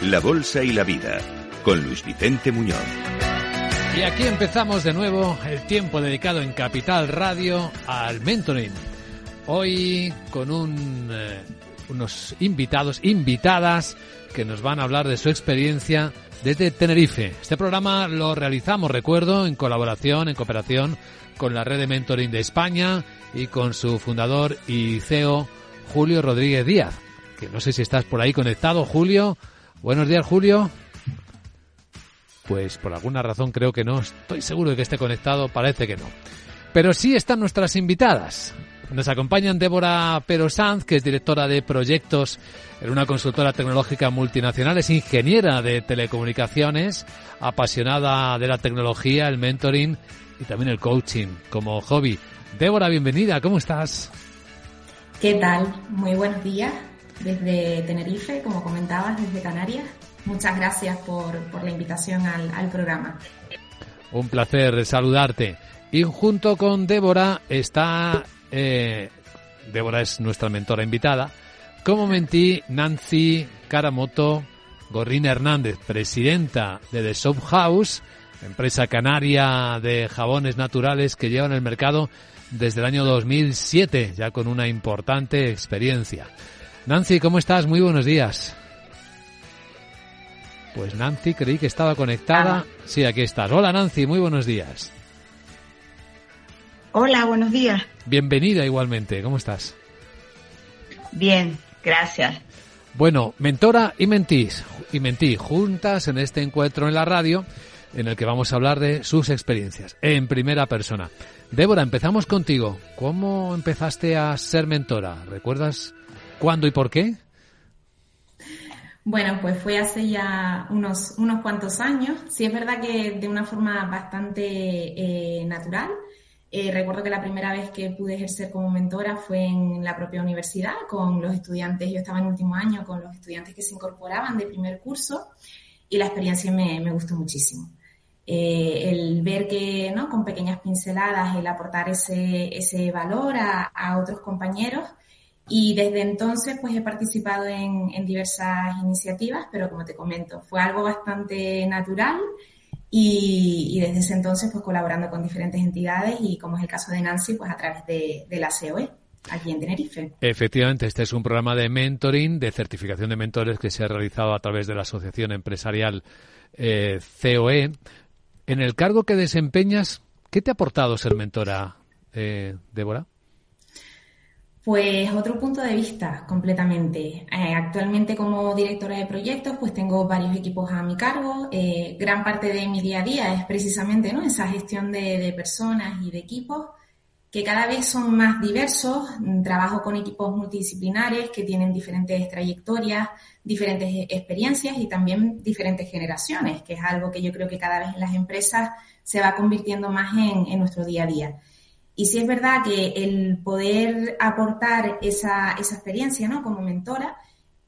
Speaker 2: La Bolsa y la Vida, con Luis Vicente Muñoz.
Speaker 8: Y aquí empezamos de nuevo el tiempo dedicado en Capital Radio al mentoring. Hoy con eh, unos invitados, invitadas, que nos van a hablar de su experiencia desde Tenerife. Este programa lo realizamos, recuerdo, en colaboración, en cooperación con la red de mentoring de España y con su fundador y CEO, Julio Rodríguez Díaz que no sé si estás por ahí conectado, Julio. Buenos días, Julio. Pues por alguna razón creo que no. Estoy seguro de que esté conectado, parece que no. Pero sí están nuestras invitadas. Nos acompañan Débora Pero Sanz, que es directora de proyectos en una consultora tecnológica multinacional, es ingeniera de telecomunicaciones, apasionada de la tecnología, el mentoring y también el coaching como hobby. Débora, bienvenida, ¿cómo estás?
Speaker 9: ¿Qué tal? Muy buenos días desde Tenerife, como comentabas, desde Canarias. Muchas gracias por, la invitación al, programa.
Speaker 8: Un placer saludarte. Y junto con Débora está, eh, Débora es nuestra mentora invitada, como mentí Nancy Karamoto Gorrín Hernández, presidenta de The Soap House, empresa canaria de jabones naturales que lleva en el mercado desde el año 2007, ya con una importante experiencia. Nancy, ¿cómo estás? Muy buenos días. Pues Nancy, creí que estaba conectada. Ah. Sí, aquí estás. Hola Nancy, muy buenos días.
Speaker 10: Hola, buenos días.
Speaker 8: Bienvenida igualmente, ¿cómo estás?
Speaker 10: Bien, gracias.
Speaker 8: Bueno, mentora y mentís, y mentí juntas en este encuentro en la radio en el que vamos a hablar de sus experiencias en primera persona. Débora, empezamos contigo. ¿Cómo empezaste a ser mentora? ¿Recuerdas ¿Cuándo y por qué?
Speaker 9: Bueno, pues fue hace ya unos, unos cuantos años. Sí es verdad que de una forma bastante eh, natural. Eh, recuerdo que la primera vez que pude ejercer como mentora fue en la propia universidad con los estudiantes. Yo estaba en último año con los estudiantes que se incorporaban de primer curso y la experiencia me, me gustó muchísimo. eh, el ver que, ¿no? Con pequeñas pinceladas, el aportar ese, ese valor a, a otros compañeros. Y desde entonces, pues he participado en, en, diversas iniciativas, pero como te comento, fue algo bastante natural y, y, desde ese entonces, pues colaborando con diferentes entidades y como es el caso de Nancy, pues a través de, de la COE aquí en Tenerife.
Speaker 8: Efectivamente, este es un programa de mentoring, de certificación de mentores que se ha realizado a través de la Asociación Empresarial eh, COE. En el cargo que desempeñas, ¿qué te ha aportado ser mentora, eh, Débora?
Speaker 9: Pues otro punto de vista completamente. Eh, actualmente como directora de proyectos, pues tengo varios equipos a mi cargo. Eh, gran parte de mi día a día es precisamente esa gestión de, personas y de equipos que cada vez son más diversos. Trabajo con equipos multidisciplinares que tienen diferentes trayectorias, diferentes experiencias y también diferentes generaciones, que es algo que yo creo que cada vez en las empresas se va convirtiendo más en nuestro día a día. Y sí es verdad que el poder aportar esa, esa experiencia ¿no? como mentora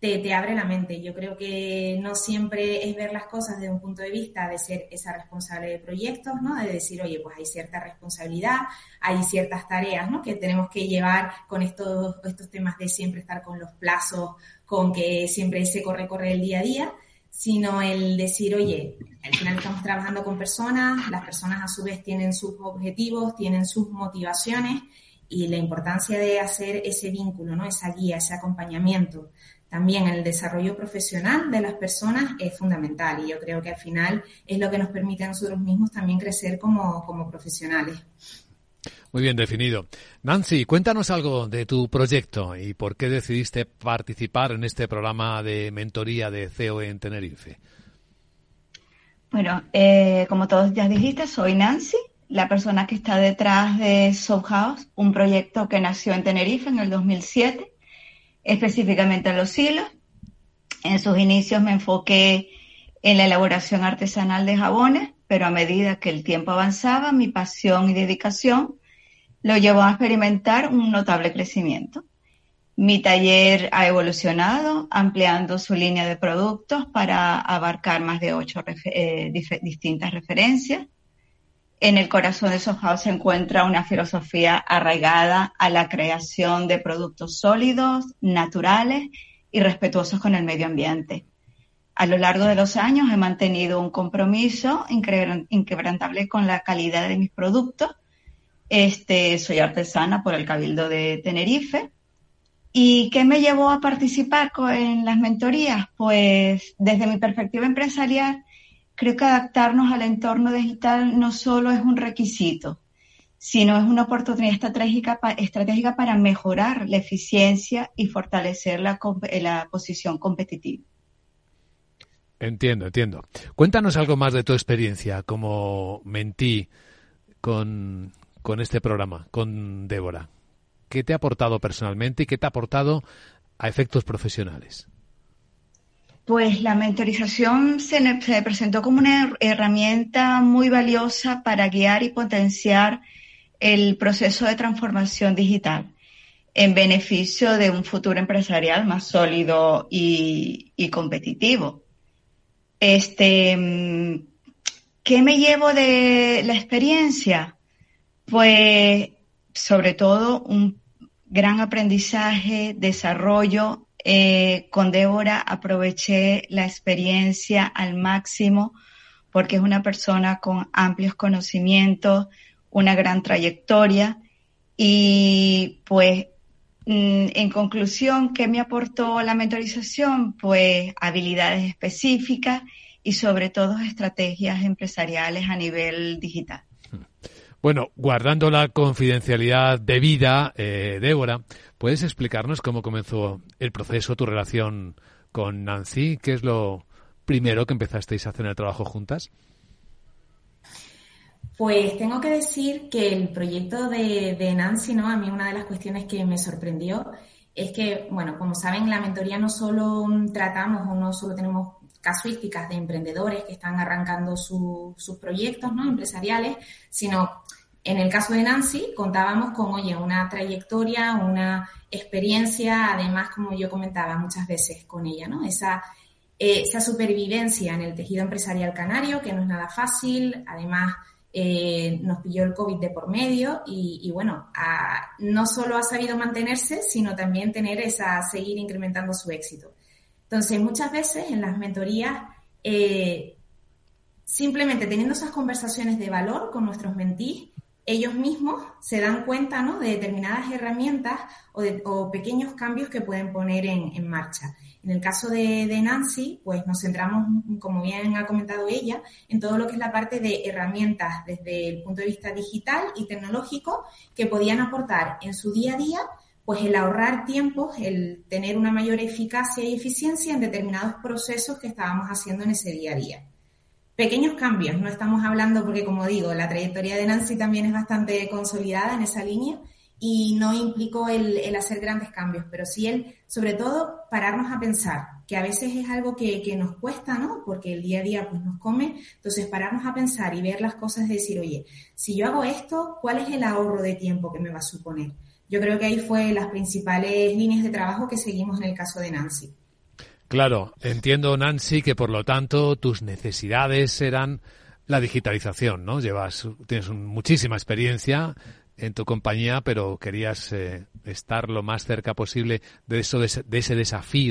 Speaker 9: te, te, abre la mente. Yo creo que no siempre es ver las cosas desde un punto de vista de ser esa responsable de proyectos, ¿no? De decir, oye, pues hay cierta responsabilidad, hay ciertas tareas, ¿no? Que tenemos que llevar con estos, estos temas de siempre estar con los plazos, con que siempre se corre, corre el día a día, sino el decir, oye, al final estamos trabajando con personas, las personas a su vez tienen sus objetivos, tienen sus motivaciones y la importancia de hacer ese vínculo, ¿no? Esa guía, ese acompañamiento también el desarrollo profesional de las personas es fundamental y yo creo que al final es lo que nos permite a nosotros mismos también crecer como, como profesionales.
Speaker 8: Muy bien definido. Nancy, cuéntanos algo de tu proyecto y por qué decidiste participar en este programa de mentoría de COE en Tenerife.
Speaker 10: Bueno, eh, como todos ya dijiste, soy Nancy, la persona que está detrás de Soft House, un proyecto que nació en Tenerife en el 2007 específicamente en los hilos. En sus inicios me enfoqué en la elaboración artesanal de jabones, pero a medida que el tiempo avanzaba, mi pasión y dedicación lo llevó a experimentar un notable crecimiento. Mi taller ha evolucionado, ampliando su línea de productos para abarcar más de ocho eh, distintas referencias en el corazón de Sohouse se encuentra una filosofía arraigada a la creación de productos sólidos, naturales y respetuosos con el medio ambiente. A lo largo de los años he mantenido un compromiso inquebrantable con la calidad de mis productos. Este, soy artesana por el Cabildo de Tenerife. ¿Y qué me llevó a participar en las mentorías? Pues desde mi perspectiva empresarial, creo que adaptarnos al entorno digital no solo es un requisito, sino es una oportunidad estratégica, para mejorar la eficiencia y fortalecer la, la posición competitiva.
Speaker 8: Entiendo, entiendo. Cuéntanos algo más de tu experiencia como mentí con, con este programa, con Débora. ¿Qué te ha aportado personalmente y qué te ha aportado a efectos profesionales?
Speaker 10: Pues la mentorización se, se, presentó como una herramienta muy valiosa para guiar y potenciar el proceso de transformación digital en beneficio de un futuro empresarial más sólido y, y competitivo. Este, ¿Qué me llevo de la experiencia? Pues sobre todo un gran aprendizaje, desarrollo eh, con Débora aproveché la experiencia al máximo porque es una persona con amplios conocimientos, una gran trayectoria y pues mm, en conclusión, ¿qué me aportó la mentorización? Pues habilidades específicas y sobre todo estrategias empresariales a nivel digital.
Speaker 8: Bueno, guardando la confidencialidad debida, eh, Débora, ¿puedes explicarnos cómo comenzó el proceso, tu relación con Nancy? ¿Qué es lo primero que empezasteis a hacer en el trabajo juntas?
Speaker 9: Pues tengo que decir que el proyecto de, Nancy, ¿no? A mí una de las cuestiones que me sorprendió es que, bueno, como saben, en la mentoría no solo tratamos o no solo tenemos casuísticas de emprendedores que están arrancando su, sus proyectos ¿no? empresariales, sino en el caso de Nancy contábamos con, oye, una trayectoria, una experiencia, además, como yo comentaba muchas veces con ella, ¿no? Esa eh, esa supervivencia en el tejido empresarial canario, que no es nada fácil, además eh, nos pilló el COVID de por medio y, bueno, no solo ha sabido mantenerse, sino también tener esa, seguir incrementando su éxito. Entonces, muchas veces en las mentorías, eh, simplemente teniendo esas conversaciones de valor con nuestros mentís, ellos mismos se dan cuenta ¿no? de determinadas herramientas o, de, pequeños cambios que pueden poner en, marcha. En el caso de, Nancy, pues nos centramos, como bien ha comentado ella, en todo lo que es la parte de herramientas desde el punto de vista digital y tecnológico que podían aportar en su día a día pues el ahorrar tiempo, el tener una mayor eficacia y eficiencia en determinados procesos que estábamos haciendo en ese día a día pequeños cambios, no estamos hablando porque, como digo, la trayectoria de Nancy también es bastante consolidada en esa línea y no implicó el, hacer grandes cambios, pero sí el, sobre todo, pararnos a pensar, que a veces es algo que, nos cuesta, ¿no? Porque el día a día pues nos come, entonces pararnos a pensar y ver las cosas y decir, oye, si yo hago esto, ¿cuál es el ahorro de tiempo que me va a suponer? Yo creo que ahí fue las principales líneas de trabajo que seguimos en el caso de Nancy.
Speaker 8: Claro, entiendo, Nancy, que por lo tanto tus necesidades eran la digitalización, ¿no? Llevas, tienes muchísima experiencia en tu compañía, pero querías eh, estar lo más cerca posible de eso, de ese desafío